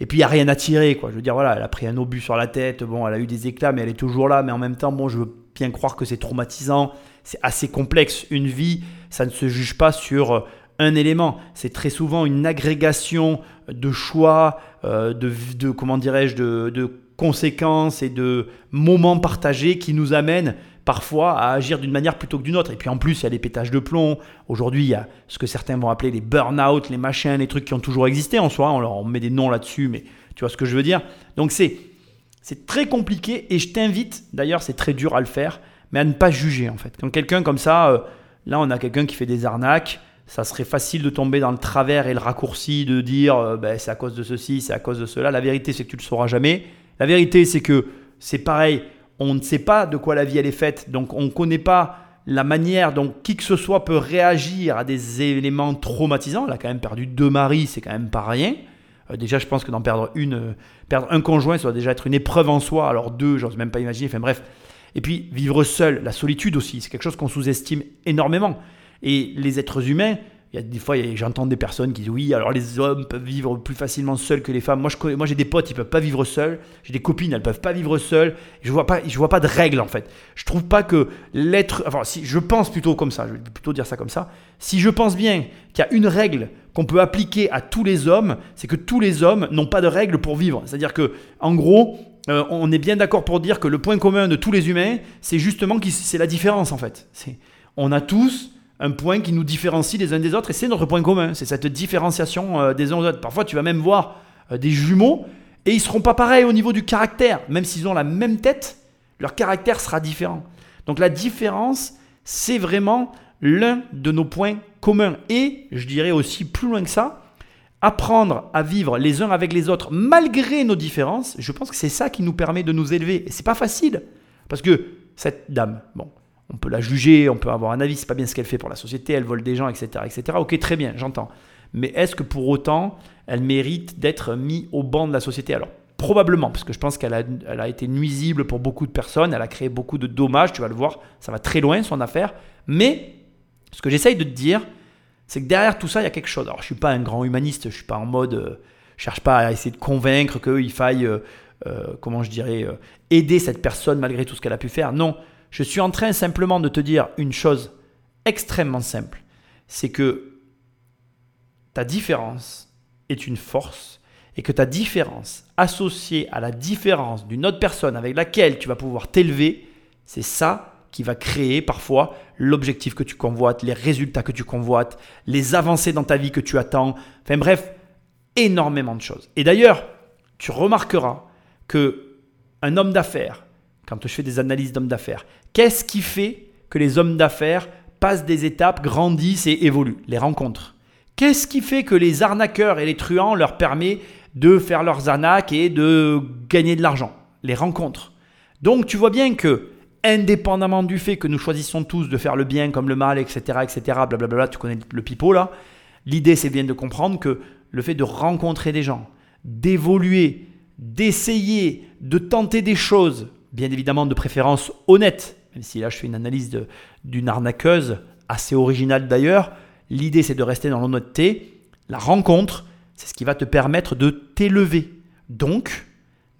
et puis il n'y a rien à tirer, quoi. Je veux dire, voilà, elle a pris un obus sur la tête, bon, elle a eu des éclats, mais elle est toujours là, mais en même temps, bon, je veux bien croire que c'est traumatisant, c'est assez complexe. Une vie, ça ne se juge pas sur euh, un élément, c'est très souvent une agrégation de choix, de, de comment dirais-je, de, conséquences et de moments partagés qui nous amènent parfois à agir d'une manière plutôt que d'une autre. Et puis en plus, il y a les pétages de plomb. Aujourd'hui, il y a ce que certains vont appeler les burn-out, les machins, les trucs qui ont toujours existé en soi. On leur met des noms là-dessus, mais tu vois ce que je veux dire. Donc c'est, c'est très compliqué et je t'invite, d'ailleurs c'est très dur à le faire, mais à ne pas juger en fait. Quand quelqu'un comme ça, euh, là on a quelqu'un qui fait des arnaques, ça serait facile de tomber dans le travers et le raccourci de dire euh, ben, c'est à cause de ceci, c'est à cause de cela. La vérité c'est que tu le sauras jamais. La vérité, c'est que c'est pareil, on ne sait pas de quoi la vie elle est faite, donc on ne connaît pas la manière dont qui que ce soit peut réagir à des éléments traumatisants. Elle a quand même perdu deux maris, c'est quand même pas rien. Euh, déjà, je pense que d'en perdre une, euh, perdre un conjoint, ça doit déjà être une épreuve en soi. Alors deux, j'ose même pas imaginer. Enfin bref. Et puis vivre seul, la solitude aussi, c'est quelque chose qu'on sous-estime énormément. Et les êtres humains, il y a des fois, j'entends des personnes qui disent oui, alors les hommes peuvent vivre plus facilement seuls que les femmes. Moi, moi, j'ai des potes, ils peuvent pas vivre seuls. J'ai des copines, elles peuvent pas vivre seules. Je vois pas, je vois pas de règles en fait. Je trouve pas que l'être, enfin, si je pense plutôt comme ça, je vais plutôt dire ça comme ça. Si je pense bien qu'il y a une règle qu'on peut appliquer à tous les hommes, c'est que tous les hommes n'ont pas de règles pour vivre. C'est-à-dire que, en gros, euh, on est bien d'accord pour dire que le point commun de tous les humains, c'est justement que c'est la différence en fait. On a tous un point qui nous différencie les uns des autres et c'est notre point commun, c'est cette différenciation euh, des uns aux autres. Parfois, tu vas même voir euh, des jumeaux et ils seront pas pareils au niveau du caractère, même s'ils ont la même tête, leur caractère sera différent. Donc la différence, c'est vraiment l'un de nos points communs et je dirais aussi plus loin que ça, apprendre à vivre les uns avec les autres malgré nos différences, je pense que c'est ça qui nous permet de nous élever. Et c'est pas facile parce que cette dame, bon, on peut la juger, on peut avoir un avis, c'est pas bien ce qu'elle fait pour la société, elle vole des gens, etc. etc. Ok, très bien, j'entends. Mais est-ce que pour autant, elle mérite d'être mise au banc de la société? Alors, probablement, parce que je pense qu'elle a, elle a été nuisible pour beaucoup de personnes, elle a créé beaucoup de dommages, tu vas le voir, ça va très loin son affaire. Mais ce que j'essaye de te dire, c'est que derrière tout ça, il y a quelque chose. Alors, je suis pas un grand humaniste, je suis pas en mode, euh, je cherche pas à essayer de convaincre qu'il faille, euh, euh, comment je dirais, aider cette personne malgré tout ce qu'elle a pu faire. Non, je suis en train simplement de te dire une chose extrêmement simple. C'est que ta différence est une force et que ta différence associée à la différence d'une autre personne avec laquelle tu vas pouvoir t'élever, c'est ça qui va créer parfois l'objectif que tu convoites, les résultats que tu convoites, les avancées dans ta vie que tu attends. Enfin bref, énormément de choses. Et d'ailleurs, tu remarqueras que un homme d'affaires, quand je fais des analyses d'hommes d'affaires, Qu'est-ce qui fait que les hommes d'affaires passent des étapes, grandissent et évoluent Les rencontres? Qu'est-ce qui fait que les arnaqueurs et les truands leur permet de faire leurs arnaques et de gagner de l'argent? Les rencontres. Donc tu vois bien que, indépendamment du fait que nous choisissons tous de faire le bien comme le mal, etc., etc., blablabla, tu connais le pipeau là, l'idée c'est bien de comprendre que le fait de rencontrer des gens, d'évoluer, d'essayer, de tenter des choses, bien évidemment de préférence honnêtes, même si là je fais une analyse d'une arnaqueuse, assez originale d'ailleurs, l'idée c'est de rester dans l'honnêteté. La rencontre, c'est ce qui va te permettre de t'élever. Donc,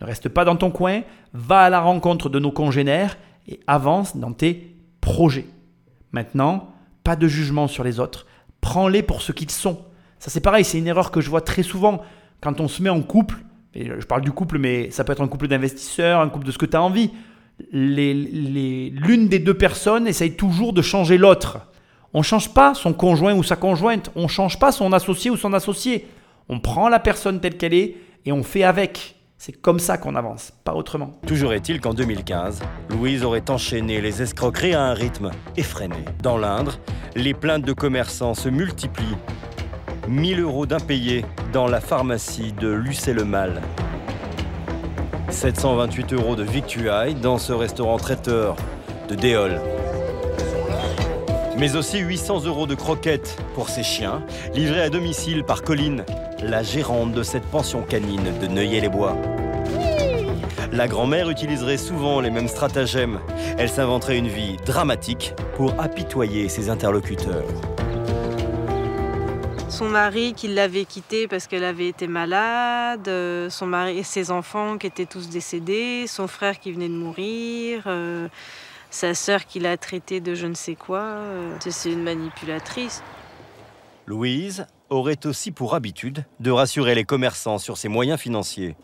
ne reste pas dans ton coin, va à la rencontre de nos congénères et avance dans tes projets. Maintenant, pas de jugement sur les autres, prends-les pour ce qu'ils sont. Ça c'est pareil, c'est une erreur que je vois très souvent quand on se met en couple. Et je parle du couple, mais ça peut être un couple d'investisseurs, un couple de ce que tu as envie l'une des deux personnes essaye toujours de changer l'autre. On change pas son conjoint ou sa conjointe, on change pas son associé ou son associé. On prend la personne telle qu'elle est et on fait avec. C'est comme ça qu'on avance, pas autrement. Toujours est-il qu'en 2015, Louise aurait enchaîné les escroqueries à un rythme effréné. Dans l'Indre, les plaintes de commerçants se multiplient. 1000 euros d'impayés dans la pharmacie de Lucé-le-Mal. 728 euros de victuailles dans ce restaurant traiteur de Déol. Mais aussi 800 euros de croquettes pour ses chiens, livrés à domicile par Colline, la gérante de cette pension canine de Neuilly-les-Bois. La grand-mère utiliserait souvent les mêmes stratagèmes. Elle s'inventerait une vie dramatique pour apitoyer ses interlocuteurs. Son mari qui l'avait quittée parce qu'elle avait été malade, euh, son mari et ses enfants qui étaient tous décédés, son frère qui venait de mourir, euh, sa sœur qui l'a traité de je ne sais quoi. euh, C'est une manipulatrice. Louise aurait aussi pour habitude de rassurer les commerçants sur ses moyens financiers.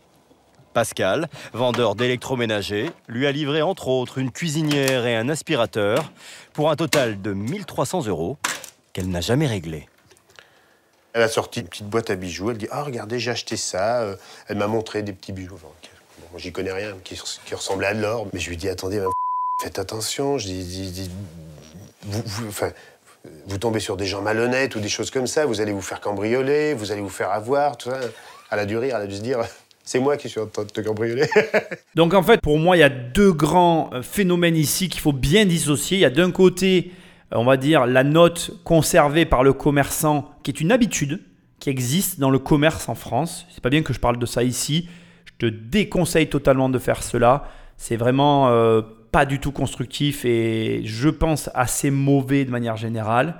Pascal, vendeur d'électroménager, lui a livré entre autres une cuisinière et un aspirateur pour un total de 1300 euros qu'elle n'a jamais réglé. Elle a sorti une petite boîte à bijoux. Elle dit Ah, regardez, j'ai acheté ça. Euh, Elle m'a montré des petits bijoux. J'y connais rien, qui, qui ressemblaient à de l'or. Mais je lui dis Attendez, faites attention. Je dis, dis- vous, vous- tombez sur des gens malhonnêtes ou des choses comme ça. Vous allez vous faire cambrioler, vous allez vous faire avoir. Tout ça. Elle a dû rire, elle a dû se dire C'est moi qui suis en train de te cambrioler. Donc en fait, pour moi, il y a deux grands euh, phénomènes ici qu'il faut bien dissocier. Il y a d'un côté, on va dire, la note conservée par le commerçant, qui est une habitude qui existe dans le commerce en France. C'est pas bien que je parle de ça ici. Je te déconseille totalement de faire cela. C'est vraiment euh, pas du tout constructif et je pense assez mauvais de manière générale.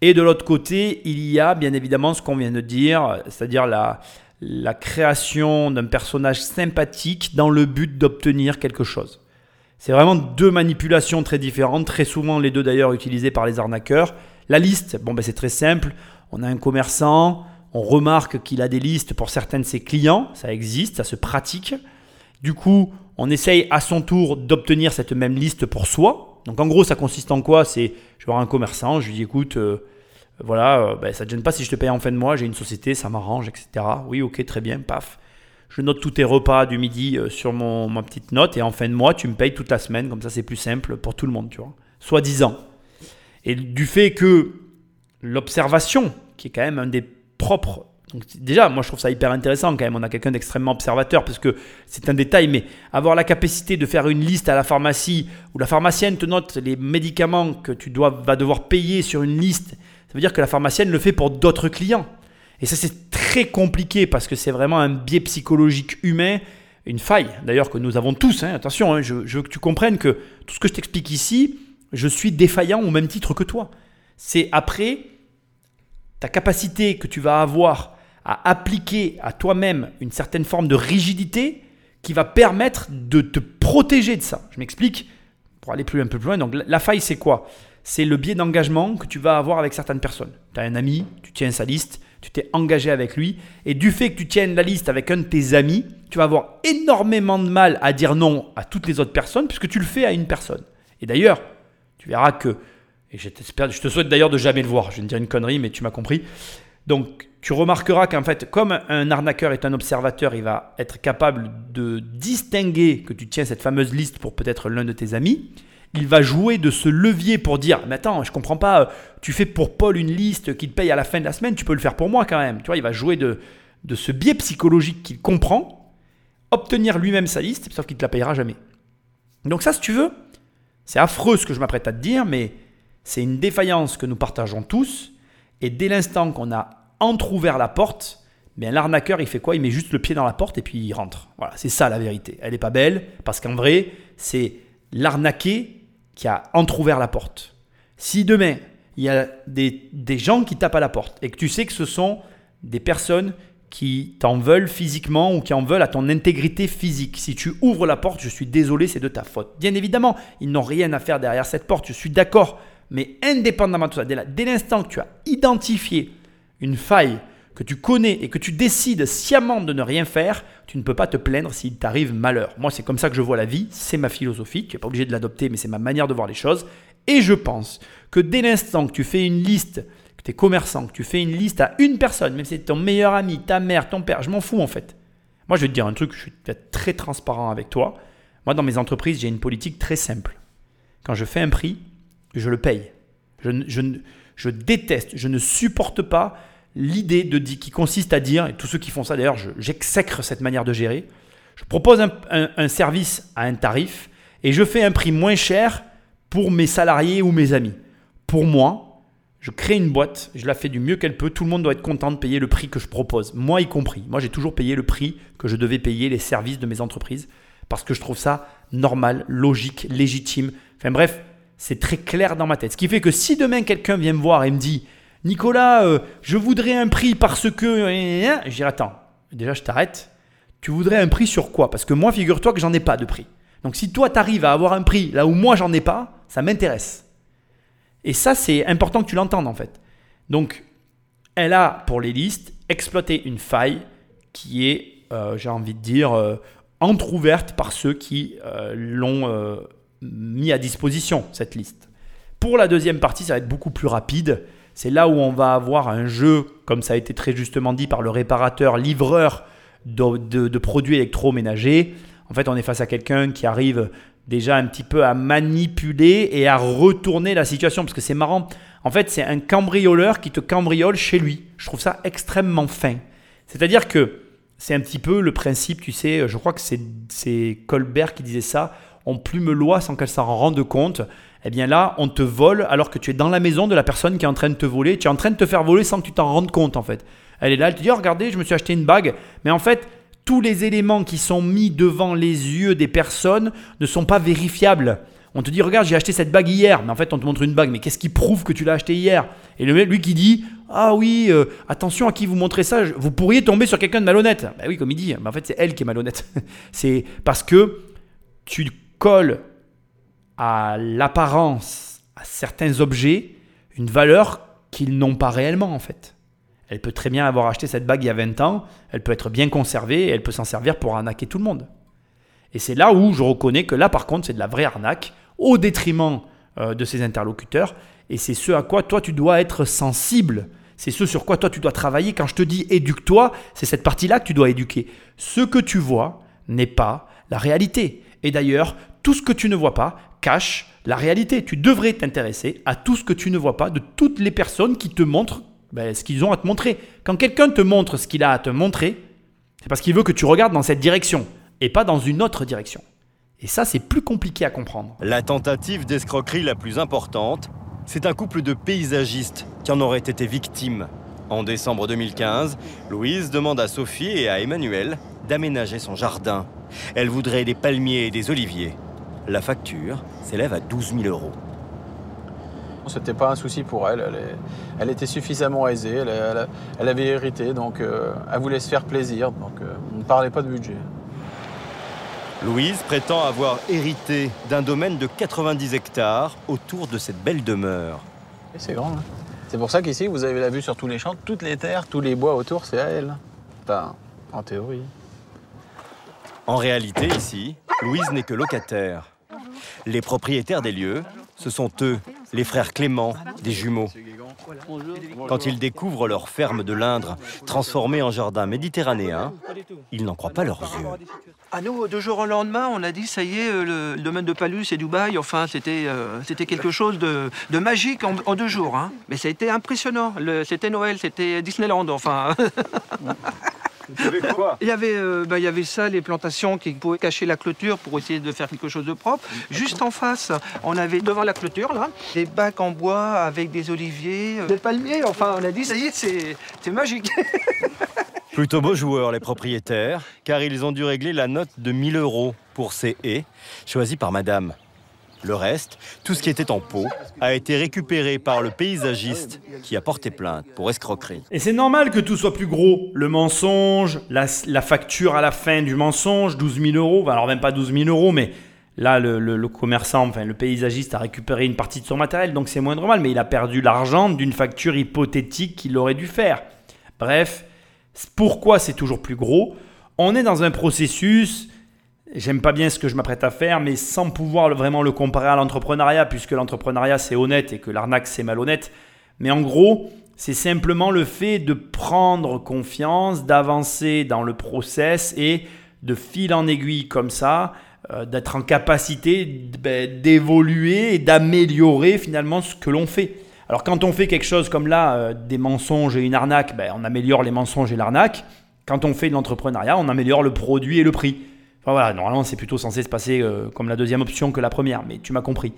Et de l'autre côté, il y a bien évidemment ce qu'on vient de dire, c'est-à-dire la, la création d'un personnage sympathique dans le but d'obtenir quelque chose. C'est vraiment deux manipulations très différentes, très souvent les deux d'ailleurs utilisées par les arnaqueurs. La liste, bon ben c'est très simple. On a un commerçant, on remarque qu'il a des listes pour certains de ses clients, ça existe, ça se pratique. Du coup, on essaye à son tour d'obtenir cette même liste pour soi. Donc en gros, ça consiste en quoi? C'est, je vais voir un commerçant, je lui dis écoute, euh, voilà, euh, ben, ça ne te gêne pas si je te paye en fin de mois, j'ai une société, ça m'arrange, etc. Oui, ok, très bien, paf. Je note tous tes repas du midi euh, sur mon, ma petite note et en fin de mois, tu me payes toute la semaine, comme ça c'est plus simple pour tout le monde, tu vois. Soi-disant. Et du fait que l'observation, qui est quand même un des propres. Donc, déjà, moi je trouve ça hyper intéressant quand même. On a quelqu'un d'extrêmement observateur parce que c'est un détail, mais avoir la capacité de faire une liste à la pharmacie où la pharmacienne te note les médicaments que tu dois, vas devoir payer sur une liste, ça veut dire que la pharmacienne le fait pour d'autres clients. Et ça, c'est très compliqué parce que c'est vraiment un biais psychologique humain, une faille d'ailleurs que nous avons tous. hein. Attention, hein, je, veux que tu comprennes que tout ce que je t'explique ici, je suis défaillant au même titre que toi. C'est après ta capacité que tu vas avoir à appliquer à toi-même une certaine forme de rigidité qui va permettre de te protéger de ça. Je m'explique pour aller un peu plus loin. Donc la- la faille, c'est quoi? C'est le biais d'engagement que tu vas avoir avec certaines personnes. Tu as un ami, tu tiens sa liste, tu t'es engagé avec lui, et du fait que tu tiennes la liste avec un de tes amis, tu vas avoir énormément de mal à dire non à toutes les autres personnes puisque tu le fais à une personne. Et d'ailleurs, tu verras que, et je, je te souhaite d'ailleurs de jamais le voir, je viens de dire une connerie, mais tu m'as compris. Donc, tu remarqueras qu'en fait, comme un arnaqueur est un observateur, il va être capable de distinguer que tu tiens cette fameuse liste pour peut-être l'un de tes amis. Il va jouer de ce levier pour dire Mais attends, je comprends pas, euh, tu fais pour Paul une liste qui te paye à la fin de la semaine, tu peux le faire pour moi quand même. Tu vois, il va jouer de, de ce biais psychologique qu'il comprend, obtenir lui-même sa liste, sauf qu'il ne te la payera jamais. Donc, ça, si tu veux, c'est affreux ce que je m'apprête à te dire, mais c'est une défaillance que nous partageons tous. Et dès l'instant qu'on a entrouvert la porte, bien l'arnaqueur, il fait quoi? Il met juste le pied dans la porte et puis il rentre. Voilà, c'est ça la vérité. Elle n'est pas belle parce qu'en vrai, c'est l'arnaqué qui a entrouvert la porte. Si demain, il y a des, des gens qui tapent à la porte et que tu sais que ce sont des personnes qui t'en veulent physiquement ou qui en veulent à ton intégrité physique. Si tu ouvres la porte, je suis désolé, c'est de ta faute. Bien évidemment, ils n'ont rien à faire derrière cette porte, je suis d'accord. Mais indépendamment de ça, dès l'instant que tu as identifié une faille que tu connais et que tu décides sciemment de ne rien faire, tu ne peux pas te plaindre s'il t'arrive malheur. Moi, c'est comme ça que je vois la vie, c'est ma philosophie, tu n'es pas obligé de l'adopter, mais c'est ma manière de voir les choses. Et je pense que dès l'instant que tu fais une liste, que tu es commerçant, que tu fais une liste à une personne, même si c'est ton meilleur ami, ta mère, ton père, je m'en fous en fait. Moi, je vais te dire un truc, je suis peut-être très transparent avec toi. Moi, dans mes entreprises, j'ai une politique très simple. Quand je fais un prix, je le paye. Je, je, je déteste, je ne supporte pas l'idée de qui consiste à dire, et tous ceux qui font ça d'ailleurs, j'exècre cette manière de gérer, je propose un, un, service à un tarif et je fais un prix moins cher pour mes salariés ou mes amis. Pour moi, je crée une boîte, je la fais du mieux qu'elle peut, tout le monde doit être content de payer le prix que je propose, moi y compris. Moi j'ai toujours payé le prix que je devais payer les services de mes entreprises parce que je trouve ça normal, logique, légitime. Enfin bref, c'est très clair dans ma tête. Ce qui fait que si demain quelqu'un vient me voir et me dit Nicolas, euh, je voudrais un prix parce que. Je dirais Attends, déjà je t'arrête. Tu voudrais un prix sur quoi? Parce que moi, figure-toi que j'en ai pas de prix. Donc si toi, tu arrives à avoir un prix là où moi, j'en ai pas, ça m'intéresse. Et ça, c'est important que tu l'entendes en fait. Donc, elle a, pour les listes, exploité une faille qui est, euh, j'ai envie de dire, euh, entr'ouverte par ceux qui l'ont mis à disposition, cette liste. Pour la deuxième partie, ça va être beaucoup plus rapide. C'est là où on va avoir un jeu, comme ça a été très justement dit par le réparateur, livreur de, produits électroménagers. En fait, on est face à quelqu'un qui arrive déjà un petit peu à manipuler et à retourner la situation. Parce que c'est marrant. En fait, c'est un cambrioleur qui te cambriole chez lui. Je trouve ça extrêmement fin. C'est-à-dire que c'est un petit peu le principe, tu sais, je crois que c'est Colbert qui disait ça on plume loi sans qu'elle s'en rende compte. Eh bien là, on te vole alors que tu es dans la maison de la personne qui est en train de te voler. Tu es en train de te faire voler sans que tu t'en rendes compte en fait. Elle est là, elle te dit, oh, regardez, je me suis acheté une bague. Mais en fait, tous les éléments qui sont mis devant les yeux des personnes ne sont pas vérifiables. On te dit, regarde, j'ai acheté cette bague hier. Mais en fait, on te montre une bague. Mais qu'est-ce qui prouve que tu l'as acheté hier? Et le mec, lui qui dit, ah oui, euh, attention à qui vous montrez ça, vous pourriez tomber sur quelqu'un de malhonnête. Ben oui, comme il dit. Mais en fait, c'est elle qui est malhonnête. c'est parce que tu colle à l'apparence, à certains objets, une valeur qu'ils n'ont pas réellement en fait. Elle peut très bien avoir acheté cette bague il y a 20 ans, elle peut être bien conservée et elle peut s'en servir pour arnaquer tout le monde. Et c'est là où je reconnais que là par contre c'est de la vraie arnaque au détriment euh, de ses interlocuteurs et c'est ce à quoi toi tu dois être sensible. C'est ce sur quoi toi tu dois travailler. Quand je te dis éduque-toi, c'est cette partie-là que tu dois éduquer. Ce que tu vois n'est pas la réalité. Et d'ailleurs, tout ce que tu ne vois pas cache la réalité. Tu devrais t'intéresser à tout ce que tu ne vois pas de toutes les personnes qui te montrent ben, ce qu'ils ont à te montrer. Quand quelqu'un te montre ce qu'il a à te montrer, c'est parce qu'il veut que tu regardes dans cette direction et pas dans une autre direction. Et ça, c'est plus compliqué à comprendre. La tentative d'escroquerie la plus importante, c'est un couple de paysagistes qui en aurait été victimes. En décembre 2015, Louise demande à Sophie et à Emmanuel d'aménager son jardin. Elle voudrait des palmiers et des oliviers. La facture s'élève à 12 000 euros. C'était pas un souci pour elle. Elle, était suffisamment aisée. Elle, avait hérité, donc euh, elle voulait se faire plaisir. Donc euh, on ne parlait pas de budget. Louise prétend avoir hérité d'un domaine de 90 hectares autour de cette belle demeure. C'est grand. Hein. C'est pour ça qu'ici, vous avez la vue sur tous les champs, toutes les terres, tous les bois autour, c'est à elle. Enfin, en théorie. En réalité, ici, Louise n'est que locataire. Les propriétaires des lieux, ce sont eux, les frères Clément, des jumeaux. Quand ils découvrent leur ferme de l'Indre transformée en jardin méditerranéen, ils n'en croient pas leurs yeux. À nous, deux jours au lendemain, on a dit ça y est, le, domaine de Palus et Dubaï, enfin, c'était euh, quelque chose de, magique en, deux jours. Hein. Mais ça a été impressionnant. C'était Noël, c'était Disneyland, enfin. Il y avait euh, bah, il y avait ça, les plantations qui pouvaient cacher la clôture pour essayer de faire quelque chose de propre. Juste en face, on avait devant la clôture, là, des bacs en bois avec des oliviers, euh, des palmiers. Enfin, on a dit, ça y est, c'est magique. Plutôt beaux joueurs, les propriétaires, car ils ont dû régler la note de 1000 euros pour ces haies, choisies par madame. Le reste, tout ce qui était en pot, a été récupéré par le paysagiste qui a porté plainte pour escroquerie. Et c'est normal que tout soit plus gros. Le mensonge, la, facture à la fin du mensonge, 12 000 euros, alors même pas 12 000 euros, mais là, le, commerçant, enfin le paysagiste a récupéré une partie de son matériel, donc c'est moindre mal, mais il a perdu l'argent d'une facture hypothétique qu'il aurait dû faire. Bref, pourquoi c'est toujours plus gros? On est dans un processus j'aime pas bien ce que je m'apprête à faire, mais sans pouvoir vraiment le comparer à l'entrepreneuriat, puisque l'entrepreneuriat c'est honnête et que l'arnaque c'est malhonnête. Mais en gros, c'est simplement le fait de prendre confiance, d'avancer dans le process et de fil en aiguille comme ça, euh, d'être en capacité ben, d'évoluer et d'améliorer finalement ce que l'on fait. Alors quand on fait quelque chose comme là, euh, des mensonges et une arnaque, ben, on améliore les mensonges et l'arnaque. Quand on fait de l'entrepreneuriat, on améliore le produit et le prix. Enfin voilà, normalement c'est plutôt censé se passer euh, comme la deuxième option que la première, mais tu m'as compris.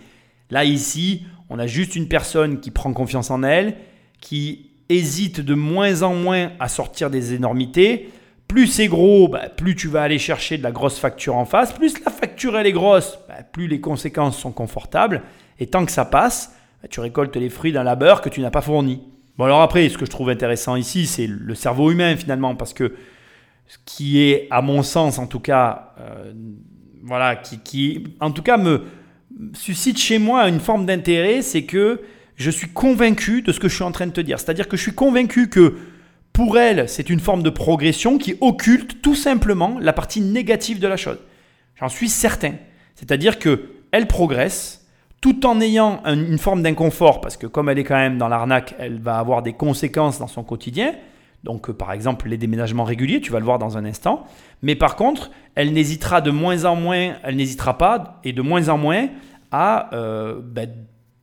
Là ici, on a juste une personne qui prend confiance en elle, qui hésite de moins en moins à sortir des énormités. Plus c'est gros, bah, plus tu vas aller chercher de la grosse facture en face. Plus la facture elle est grosse, bah, plus les conséquences sont confortables. Et tant que ça passe, bah, tu récoltes les fruits d'un labeur que tu n'as pas fourni. Bon alors après, ce que je trouve intéressant ici, c'est le cerveau humain finalement, parce que ce qui est, à mon sens en tout cas, euh, voilà, qui, qui en tout cas me suscite chez moi une forme d'intérêt, c'est que je suis convaincu de ce que je suis en train de te dire. C'est-à-dire que je suis convaincu que pour elle, c'est une forme de progression qui occulte tout simplement la partie négative de la chose. J'en suis certain. C'est-à-dire que elle progresse, tout en ayant une forme d'inconfort, parce que comme elle est quand même dans l'arnaque, elle va avoir des conséquences dans son quotidien. Donc euh, par exemple les déménagements réguliers, tu vas le voir dans un instant. Mais par contre, elle n'hésitera de moins en moins, elle n'hésitera pas et de moins en moins à euh, ben,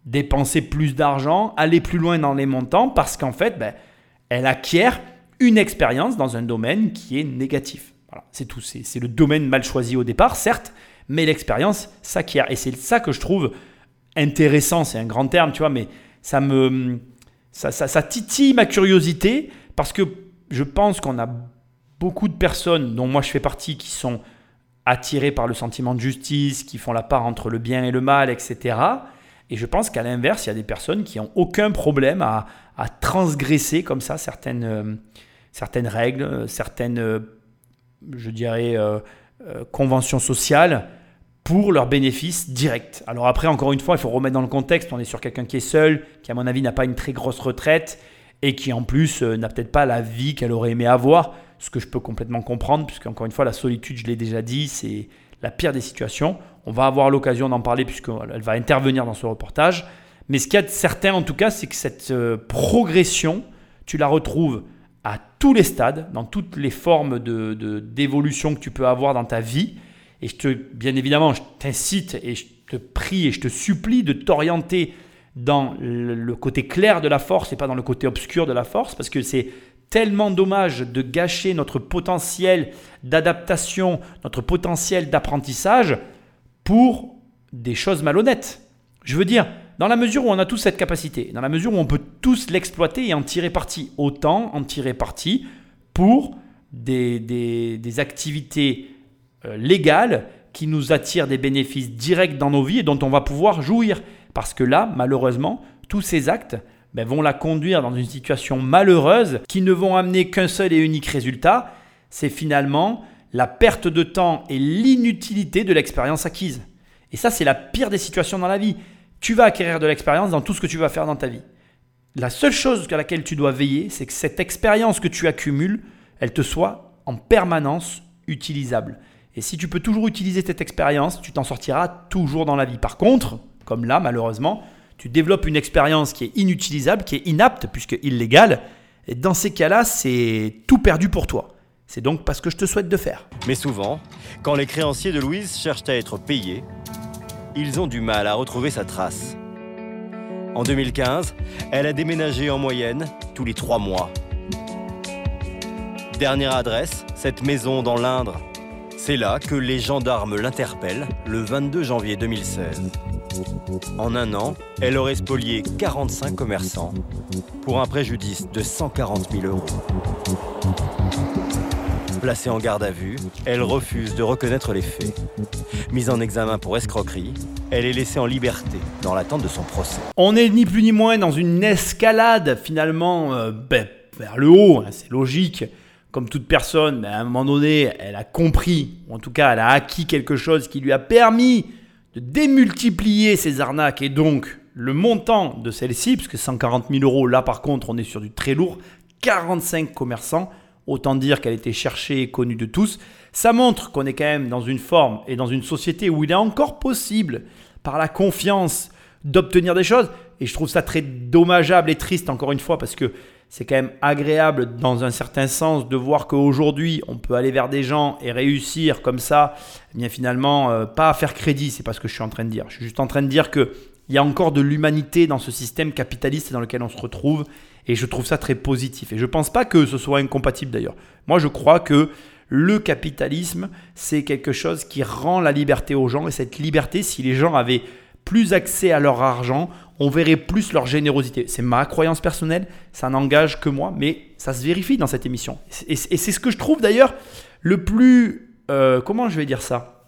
dépenser plus d'argent, aller plus loin dans les montants, parce qu'en fait, ben, elle acquiert une expérience dans un domaine qui est négatif. Voilà, c'est tout. C'est le domaine mal choisi au départ, certes, mais l'expérience s'acquiert. Et c'est ça que je trouve intéressant, c'est un grand terme, tu vois, mais ça me ça, ça, titille ma curiosité parce que je pense qu'on a beaucoup de personnes, dont moi je fais partie, qui sont attirées par le sentiment de justice, qui font la part entre le bien et le mal, etc. Et je pense qu'à l'inverse, il y a des personnes qui n'ont aucun problème à, transgresser comme ça certaines, euh, certaines règles, certaines, euh, je dirais, euh, conventions sociales pour leur bénéfice direct. Alors après, encore une fois, il faut remettre dans le contexte, on est sur quelqu'un qui est seul, qui à mon avis n'a pas une très grosse retraite et qui en plus euh, n'a peut-être pas la vie qu'elle aurait aimé avoir, ce que je peux complètement comprendre, puisque encore une fois, la solitude, je l'ai déjà dit, c'est la pire des situations. On va avoir l'occasion d'en parler puisqu'elle va intervenir dans ce reportage. Mais ce qu'il y a de certain en tout cas, c'est que cette euh, progression, tu la retrouves à tous les stades, dans toutes les formes d'évolution de, que tu peux avoir dans ta vie. Et je te, bien évidemment, je t'incite et je te prie et je te supplie de t'orienter dans le côté clair de la force et pas dans le côté obscur de la force, parce que c'est tellement dommage de gâcher notre potentiel d'adaptation, notre potentiel d'apprentissage pour des choses malhonnêtes. Je veux dire, dans la mesure où on a tous cette capacité, dans la mesure où on peut tous l'exploiter et en tirer parti, autant en tirer parti pour des, des, activités euh, légales qui nous attirent des bénéfices directs dans nos vies et dont on va pouvoir jouir. Parce que là, malheureusement, tous ces actes ben, vont la conduire dans une situation malheureuse qui ne vont amener qu'un seul et unique résultat, c'est finalement la perte de temps et l'inutilité de l'expérience acquise. Et ça, c'est la pire des situations dans la vie. Tu vas acquérir de l'expérience dans tout ce que tu vas faire dans ta vie. La seule chose à laquelle tu dois veiller, c'est que cette expérience que tu accumules, elle te soit en permanence utilisable. Et si tu peux toujours utiliser cette expérience, tu t'en sortiras toujours dans la vie. Par contre, comme là, malheureusement, tu développes une expérience qui est inutilisable, qui est inapte, puisque illégale. Et dans ces cas-là, c'est tout perdu pour toi. C'est donc pas ce que je te souhaite de faire. Mais souvent, quand les créanciers de Louise cherchent à être payés, ils ont du mal à retrouver sa trace. En 2015, elle a déménagé en moyenne tous les trois mois. Dernière adresse, cette maison dans l'Indre, c'est là que les gendarmes l'interpellent le 22 janvier 2016. En un an, elle aurait spolié 45 commerçants pour un préjudice de 140 000 euros. Placée en garde à vue, elle refuse de reconnaître les faits. Mise en examen pour escroquerie, elle est laissée en liberté dans l'attente de son procès. On n'est ni plus ni moins dans une escalade finalement euh, ben, vers le haut, hein, c'est logique comme toute personne, à un moment donné, elle a compris, ou en tout cas, elle a acquis quelque chose qui lui a permis démultiplier ses arnaques et donc le montant de celle-ci, puisque 140 000 euros, là par contre, on est sur du très lourd, 45 commerçants autant dire qu'elle était cherchée et connue de tous. Ça montre qu'on est quand même dans une forme et dans une société où il est encore possible, par la confiance, d'obtenir des choses. Et je trouve ça très dommageable et triste, encore une fois, parce que c'est quand même agréable dans un certain sens de voir qu'aujourd'hui on peut aller vers des gens et réussir comme ça, eh bien finalement euh, pas à faire crédit, c'est pas ce que je suis en train de dire. Je suis juste en train de dire que il y a encore de l'humanité dans ce système capitaliste dans lequel on se retrouve et je trouve ça très positif. Et je pense pas que ce soit incompatible d'ailleurs. Moi je crois que le capitalisme c'est quelque chose qui rend la liberté aux gens et cette liberté si les gens avaient plus accès à leur argent, on verrait plus leur générosité. C'est ma croyance personnelle, ça n'engage que moi, mais ça se vérifie dans cette émission. Et c'est ce que je trouve d'ailleurs le plus... Euh, comment je vais dire ça?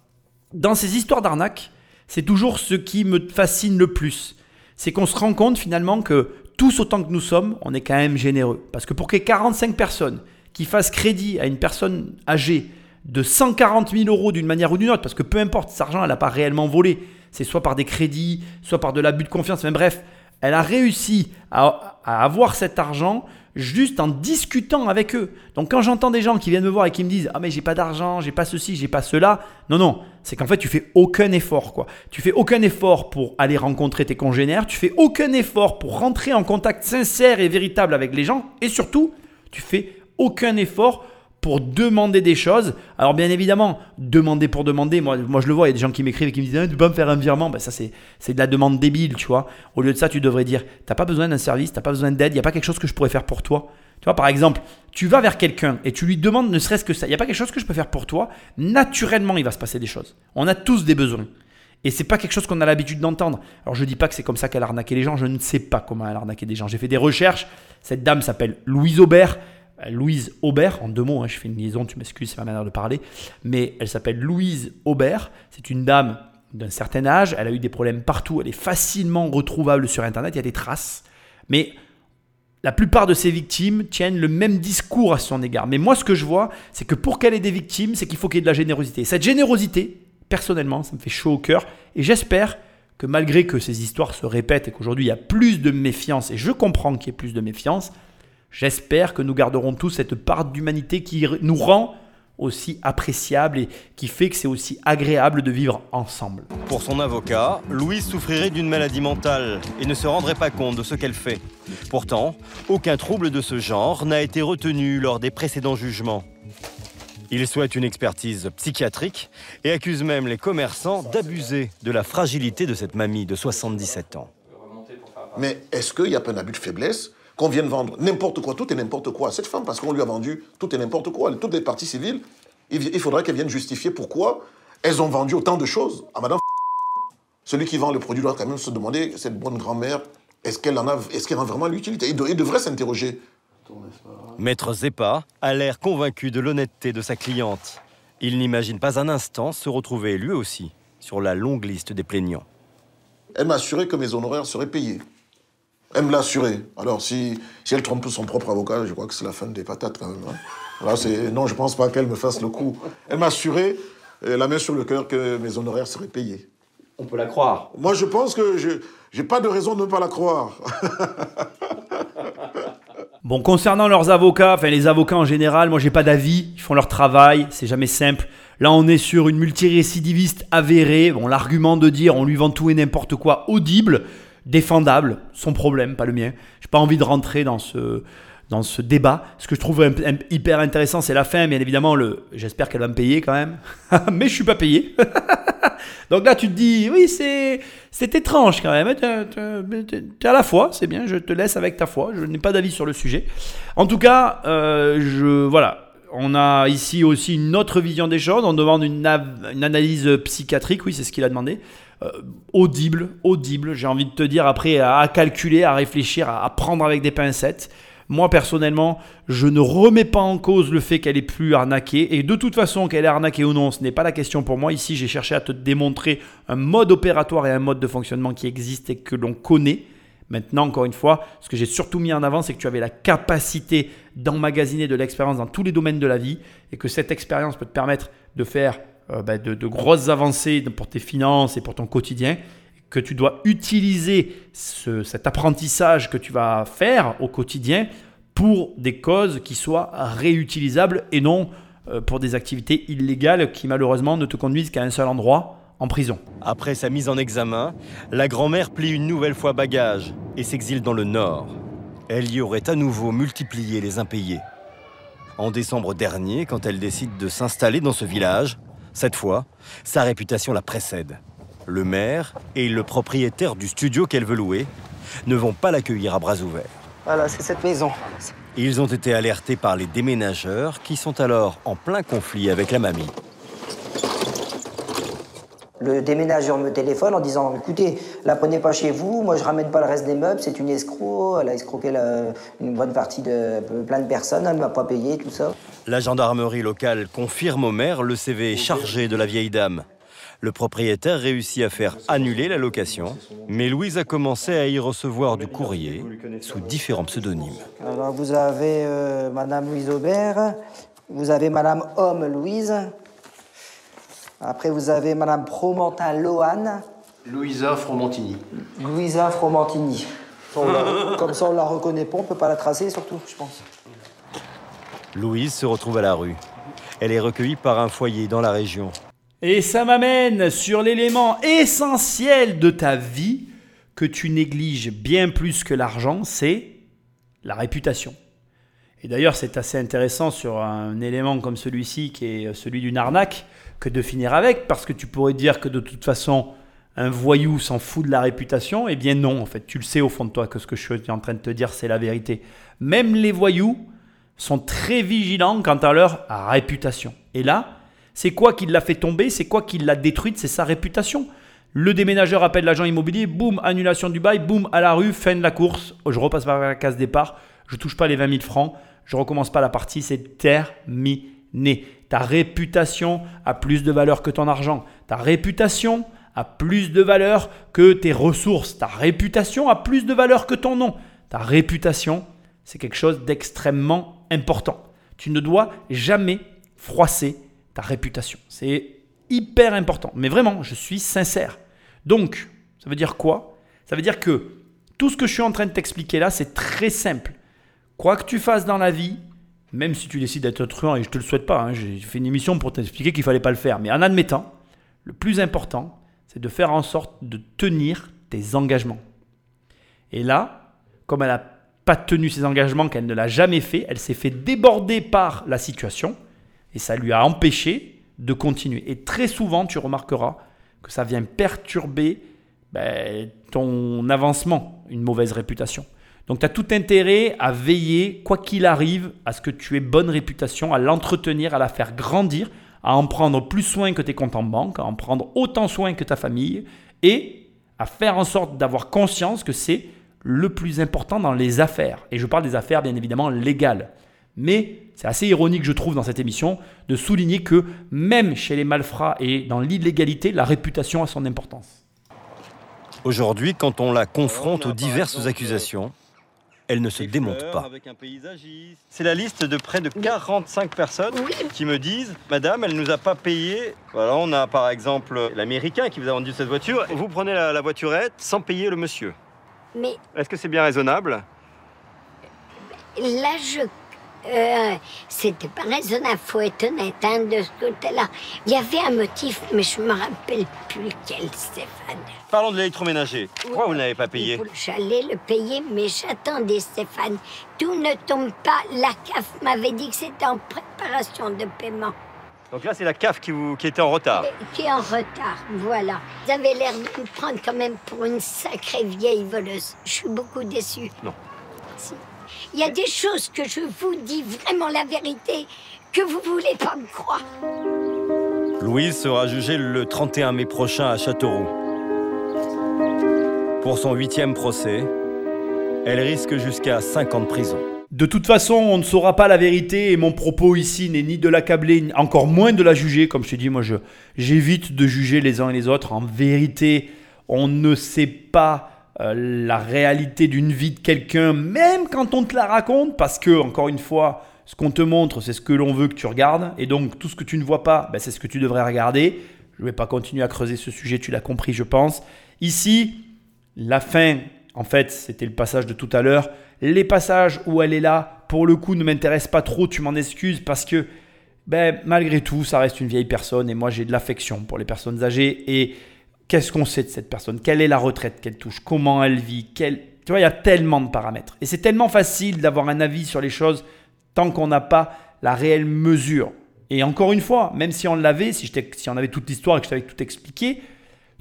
Dans ces histoires d'arnaque, c'est toujours ce qui me fascine le plus. C'est qu'on se rend compte finalement que tous autant que nous sommes, on est quand même généreux. Parce que pour que 45 personnes qui fassent crédit à une personne âgée de 140 000 euros d'une manière ou d'une autre, parce que peu importe, cet argent, elle n'a pas réellement volé, c'est soit par des crédits, soit par de l'abus de confiance, mais bref, elle a réussi à, avoir cet argent juste en discutant avec eux. Donc quand j'entends des gens qui viennent me voir et qui me disent "Ah mais j'ai pas d'argent, j'ai pas ceci, j'ai pas cela." Non non, c'est qu'en fait tu fais aucun effort quoi. Tu fais aucun effort pour aller rencontrer tes congénères, tu fais aucun effort pour rentrer en contact sincère et véritable avec les gens et surtout, tu fais aucun effort pour demander des choses. Alors bien évidemment, demander pour demander, moi, moi je le vois, il y a des gens qui m'écrivent et qui me disent ah, Tu peux me faire un virement? Ben, Ça c'est, c'est de la demande débile, tu vois. Au lieu de ça, tu devrais dire T'as pas besoin d'un service, t'as pas besoin d'aide, il n'y a pas quelque chose que je pourrais faire pour toi. Tu vois, par exemple, tu vas vers quelqu'un et tu lui demandes ne serait-ce que ça, il n'y a pas quelque chose que je peux faire pour toi, naturellement il va se passer des choses. On a tous des besoins. Et c'est pas quelque chose qu'on a l'habitude d'entendre. Alors je dis pas que c'est comme ça qu'elle a les gens, je ne sais pas comment elle a arnaqué des gens. J'ai fait des recherches. Cette dame s'appelle Louise Aubert. Louise Aubert, en deux mots, hein, je fais une liaison, tu m'excuses, c'est ma manière de parler, mais elle s'appelle Louise Aubert, c'est une dame d'un certain âge, elle a eu des problèmes partout, elle est facilement retrouvable sur Internet, il y a des traces, mais la plupart de ces victimes tiennent le même discours à son égard. Mais moi, ce que je vois, c'est que pour qu'elle ait des victimes, c'est qu'il faut qu'il y ait de la générosité. Cette générosité, personnellement, ça me fait chaud au cœur, et j'espère que malgré que ces histoires se répètent et qu'aujourd'hui il y a plus de méfiance, et je comprends qu'il y ait plus de méfiance, J'espère que nous garderons tous cette part d'humanité qui nous rend aussi appréciable et qui fait que c'est aussi agréable de vivre ensemble. Pour son avocat, Louise souffrirait d'une maladie mentale et ne se rendrait pas compte de ce qu'elle fait. Pourtant, aucun trouble de ce genre n'a été retenu lors des précédents jugements. Il souhaite une expertise psychiatrique et accuse même les commerçants d'abuser de la fragilité de cette mamie de 77 ans. Mais est-ce qu'il n'y a pas un abus de faiblesse qu'on vienne vendre n'importe quoi, tout et n'importe quoi à cette femme, parce qu'on lui a vendu tout et n'importe quoi. Toutes les parties civiles, il faudrait qu'elles viennent justifier pourquoi elles ont vendu autant de choses à madame. Celui qui vend le produit doit quand même se demander, cette bonne grand-mère, est-ce qu'elle en a, est-ce qu'elle a vraiment l'utilité? Il, devrait s'interroger. Maître Zepa a l'air convaincu de l'honnêteté de sa cliente. Il n'imagine pas un instant se retrouver lui aussi sur la longue liste des plaignants. Elle m'a assuré que mes honoraires seraient payés. Elle me l'a assuré. Alors, si, si elle trompe son propre avocat, je crois que c'est la fin des patates quand même. Hein. c'est, non, je ne pense pas qu'elle me fasse le coup. Elle m'a assuré, euh, la main sur le cœur, que mes honoraires seraient payés. On peut la croire. Moi, je pense que je n'ai pas de raison de ne pas la croire. bon, concernant leurs avocats, enfin les avocats en général, moi, j'ai pas d'avis. Ils font leur travail, c'est jamais simple. Là, on est sur une multirécidiviste avérée. Bon, l'argument de dire on lui vend tout et n'importe quoi audible défendable, son problème, pas le mien. J'ai pas envie de rentrer dans ce, dans ce débat. Ce que je trouve hyper intéressant, c'est la fin, bien évidemment. Le, j'espère qu'elle va me payer quand même, mais je suis pas payé. Donc là, tu te dis, oui, c'est, c'est étrange quand même. Tu à la foi, c'est bien. Je te laisse avec ta foi. Je n'ai pas d'avis sur le sujet. En tout cas, euh, je, voilà. On a ici aussi une autre vision des choses. On demande une, une analyse psychiatrique. Oui, c'est ce qu'il a demandé. Euh, audible, audible, j'ai envie de te dire, après à, calculer, à réfléchir, à, prendre avec des pincettes. Moi personnellement, je ne remets pas en cause le fait qu'elle est plus arnaquée. Et de toute façon, qu'elle est arnaquée ou non, ce n'est pas la question pour moi. Ici, j'ai cherché à te démontrer un mode opératoire et un mode de fonctionnement qui existe et que l'on connaît. Maintenant, encore une fois, ce que j'ai surtout mis en avant, c'est que tu avais la capacité d'emmagasiner de l'expérience dans tous les domaines de la vie et que cette expérience peut te permettre de faire euh, bah, de, grosses avancées pour tes finances et pour ton quotidien, que tu dois utiliser cet apprentissage que tu vas faire au quotidien pour des causes qui soient réutilisables et non euh, pour des activités illégales qui malheureusement ne te conduisent qu'à un seul endroit, en prison. Après sa mise en examen, la grand-mère plie une nouvelle fois bagage et s'exile dans le Nord. Elle y aurait à nouveau multiplié les impayés. En décembre dernier, quand elle décide de s'installer dans ce village, cette fois, sa réputation la précède. Le maire et le propriétaire du studio qu'elle veut louer ne vont pas l'accueillir à bras ouverts. Voilà, c'est cette maison. Ils ont été alertés par les déménageurs qui sont alors en plein conflit avec la mamie. Le déménageur me téléphone en disant écoutez, la prenez pas chez vous, moi je ramène pas le reste des meubles, c'est une escroc, elle a escroqué la- une bonne partie de plein de personnes, elle ne m'a pas payé, tout ça. La gendarmerie locale confirme au maire le CV chargé de la vieille dame. Le propriétaire réussit à faire annuler la location, mais Louise a commencé à y recevoir du courrier sous différents pseudonymes. Alors vous avez euh, Madame Louise Aubert, vous avez Madame Homme Louise, après vous avez Madame Promentin Lohan, Louisa Fromentini. Louisa Fromentini. La- Comme ça on la reconnaît pas, on peut pas la tracer surtout, je pense. Louise se retrouve à la rue. Elle est recueillie par un foyer dans la région. Et ça m'amène sur l'élément essentiel de ta vie que tu négliges bien plus que l'argent, c'est la réputation. Et d'ailleurs, c'est assez intéressant sur un élément comme celui-ci, qui est celui d'une arnaque, que de finir avec, parce que tu pourrais dire que de toute façon, un voyou s'en fout de la réputation. Eh bien non, en fait, tu le sais au fond de toi que ce que je suis en train de te dire, c'est la vérité. Même les voyous sont très vigilants quant à leur réputation. Et là, c'est quoi qui l'a fait tomber C'est quoi qui l'a détruite C'est sa réputation. Le déménageur appelle l'agent immobilier, boum, annulation du bail, boum, à la rue, fin de la course. Je repasse par la case départ, je touche pas les 20 000 francs, je recommence pas la partie, c'est terminé. Ta réputation a plus de valeur que ton argent. Ta réputation a plus de valeur que tes ressources. Ta réputation a plus de valeur que ton nom. Ta réputation, c'est quelque chose d'extrêmement important. Tu ne dois jamais froisser ta réputation. C'est hyper important. Mais vraiment, je suis sincère. Donc, ça veut dire quoi? Ça veut dire que tout ce que je suis en train de t'expliquer là, c'est très simple. Quoi que tu fasses dans la vie, même si tu décides d'être truand, et je te le souhaite pas, hein, j'ai fait une émission pour t'expliquer qu'il fallait pas le faire, mais en admettant, le plus important, c'est de faire en sorte de tenir tes engagements. Et là, comme elle n'a pas tenu ses engagements, qu'elle ne l'a jamais fait, elle s'est fait déborder par la situation, et ça lui a empêché de continuer. Et très souvent, tu remarqueras que ça vient perturber ben, ton avancement, une mauvaise réputation. Donc tu as tout intérêt à veiller, quoi qu'il arrive, à ce que tu aies bonne réputation, à l'entretenir, à la faire grandir, à en prendre plus soin que tes comptes en banque, à en prendre autant soin que ta famille, et à faire en sorte d'avoir conscience que c'est le plus important dans les affaires. Et je parle des affaires bien évidemment légales. Mais c'est assez ironique, je trouve, dans cette émission, de souligner que même chez les malfrats et dans l'illégalité, la réputation a son importance. Aujourd'hui, quand on la confronte aux diverses accusations, elle ne se démonte pas. C'est la liste de près de 45 personnes qui me disent Madame, elle nous a pas payé. Voilà, on a par exemple l'Américain qui vous a vendu cette voiture. Vous prenez la, la voiturette sans payer le monsieur. Mais Est-ce que c'est bien raisonnable? là, je. Euh, C'était pas raisonnable, faut être honnête hein, de ce côté-là. Il y avait un motif, mais je me rappelle plus lequel, Stéphane. Parlons de l'électroménager. Pourquoi vous n'avez pas payé J'allais le payer, mais j'attendais, Stéphane. Tout ne tombe pas. La CAF m'avait dit que c'était en préparation de paiement. Donc là, c'est la CAF qui, vous, qui était en retard. Qui est en retard, voilà. Vous avez l'air de me prendre quand même pour une sacrée vieille voleuse. Je suis beaucoup déçue. Non. Si. Il y a des choses que je vous dis vraiment la vérité, que vous voulez pas me croire. Louise sera jugée le 31 mai prochain à Châteauroux. Pour son huitième procès, elle risque jusqu'à 5 ans de prison. De toute façon, on ne saura pas la vérité et mon propos ici n'est ni de l'accabler, ni encore moins de la juger. Comme je te dis, moi, je, j'évite de juger les uns et les autres. En vérité, on ne sait pas euh, la réalité d'une vie de quelqu'un, même quand on te la raconte, parce que, encore une fois, ce qu'on te montre, c'est ce que l'on veut que tu regardes. Et donc, tout ce que tu ne vois pas, ben, c'est ce que tu devrais regarder. Je ne vais pas continuer à creuser ce sujet, tu l'as compris, je pense. Ici, la fin, en fait, c'était le passage de tout à l'heure. Les passages où elle est là pour le coup, ne m'intéresse pas trop, tu m'en excuses parce que, ben, malgré tout, ça reste une vieille personne et moi, j'ai de l'affection pour les personnes âgées. Et qu'est-ce qu'on sait de cette personne? Quelle est la retraite qu'elle touche? Comment elle vit? Tu vois, il y a tellement de paramètres. Et c'est tellement facile d'avoir un avis sur les choses tant qu'on n'a pas la réelle mesure. Et encore une fois, même si on l'avait, si, si on avait toute l'histoire et que je t'avais tout expliqué,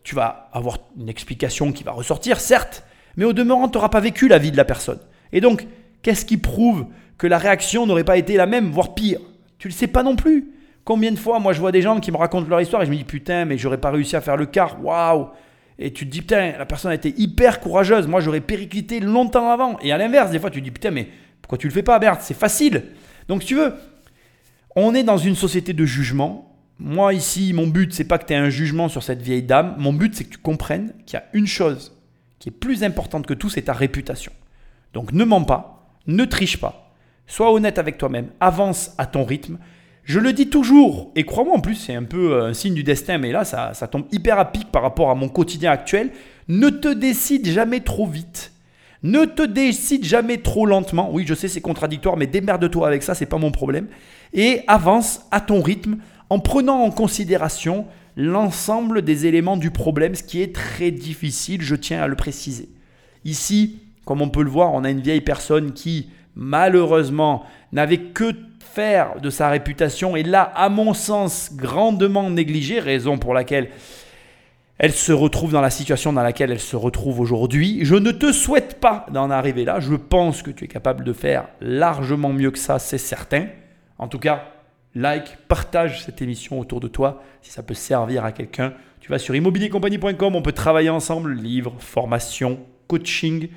tu vas avoir une explication qui va ressortir, certes, mais au demeurant, tu n'auras pas vécu la vie de la personne. Et donc, qu'est-ce qui prouve que la réaction n'aurait pas été la même, voire pire? Tu ne le sais pas non plus. Combien de fois, moi, je vois des gens qui me racontent leur histoire et je me dis, putain, mais j'aurais pas réussi à faire le quart, waouh Et tu te dis, putain, la personne a été hyper courageuse, moi, j'aurais périclité longtemps avant. Et à l'inverse, des fois, tu te dis, putain, mais pourquoi tu le fais pas, Berthe C'est facile. Donc, tu veux, on est dans une société de jugement. Moi, ici, mon but, c'est pas que tu aies un jugement sur cette vieille dame. Mon but, c'est que tu comprennes qu'il y a une chose qui est plus importante que tout, c'est ta réputation. Donc ne mens pas, ne triche pas, sois honnête avec toi-même, avance à ton rythme. Je le dis toujours, et crois-moi en plus, c'est un peu euh, un signe du destin, mais là, ça, ça tombe hyper à pic par rapport à mon quotidien actuel. Ne te décide jamais trop vite. Ne te décide jamais trop lentement. Oui, je sais, c'est contradictoire, mais démerde-toi avec ça, c'est pas mon problème. Et avance à ton rythme en prenant en considération l'ensemble des éléments du problème, ce qui est très difficile, je tiens à le préciser. Ici, comme on peut le voir, on a une vieille personne qui, malheureusement, n'avait que de sa réputation et là, à mon sens, grandement négligée, raison pour laquelle elle se retrouve dans la situation dans laquelle elle se retrouve aujourd'hui. Je ne te souhaite pas d'en arriver là. Je pense que tu es capable de faire largement mieux que ça, c'est certain. En tout cas, like, partage cette émission autour de toi si ça peut servir à quelqu'un. Tu vas sur immobiliercompagnie.com, on peut travailler ensemble, livres, formation, coaching.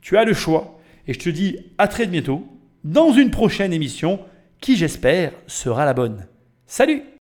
Tu as le choix. Et je te dis à très bientôt dans une prochaine émission qui, j'espère, sera la bonne. Salut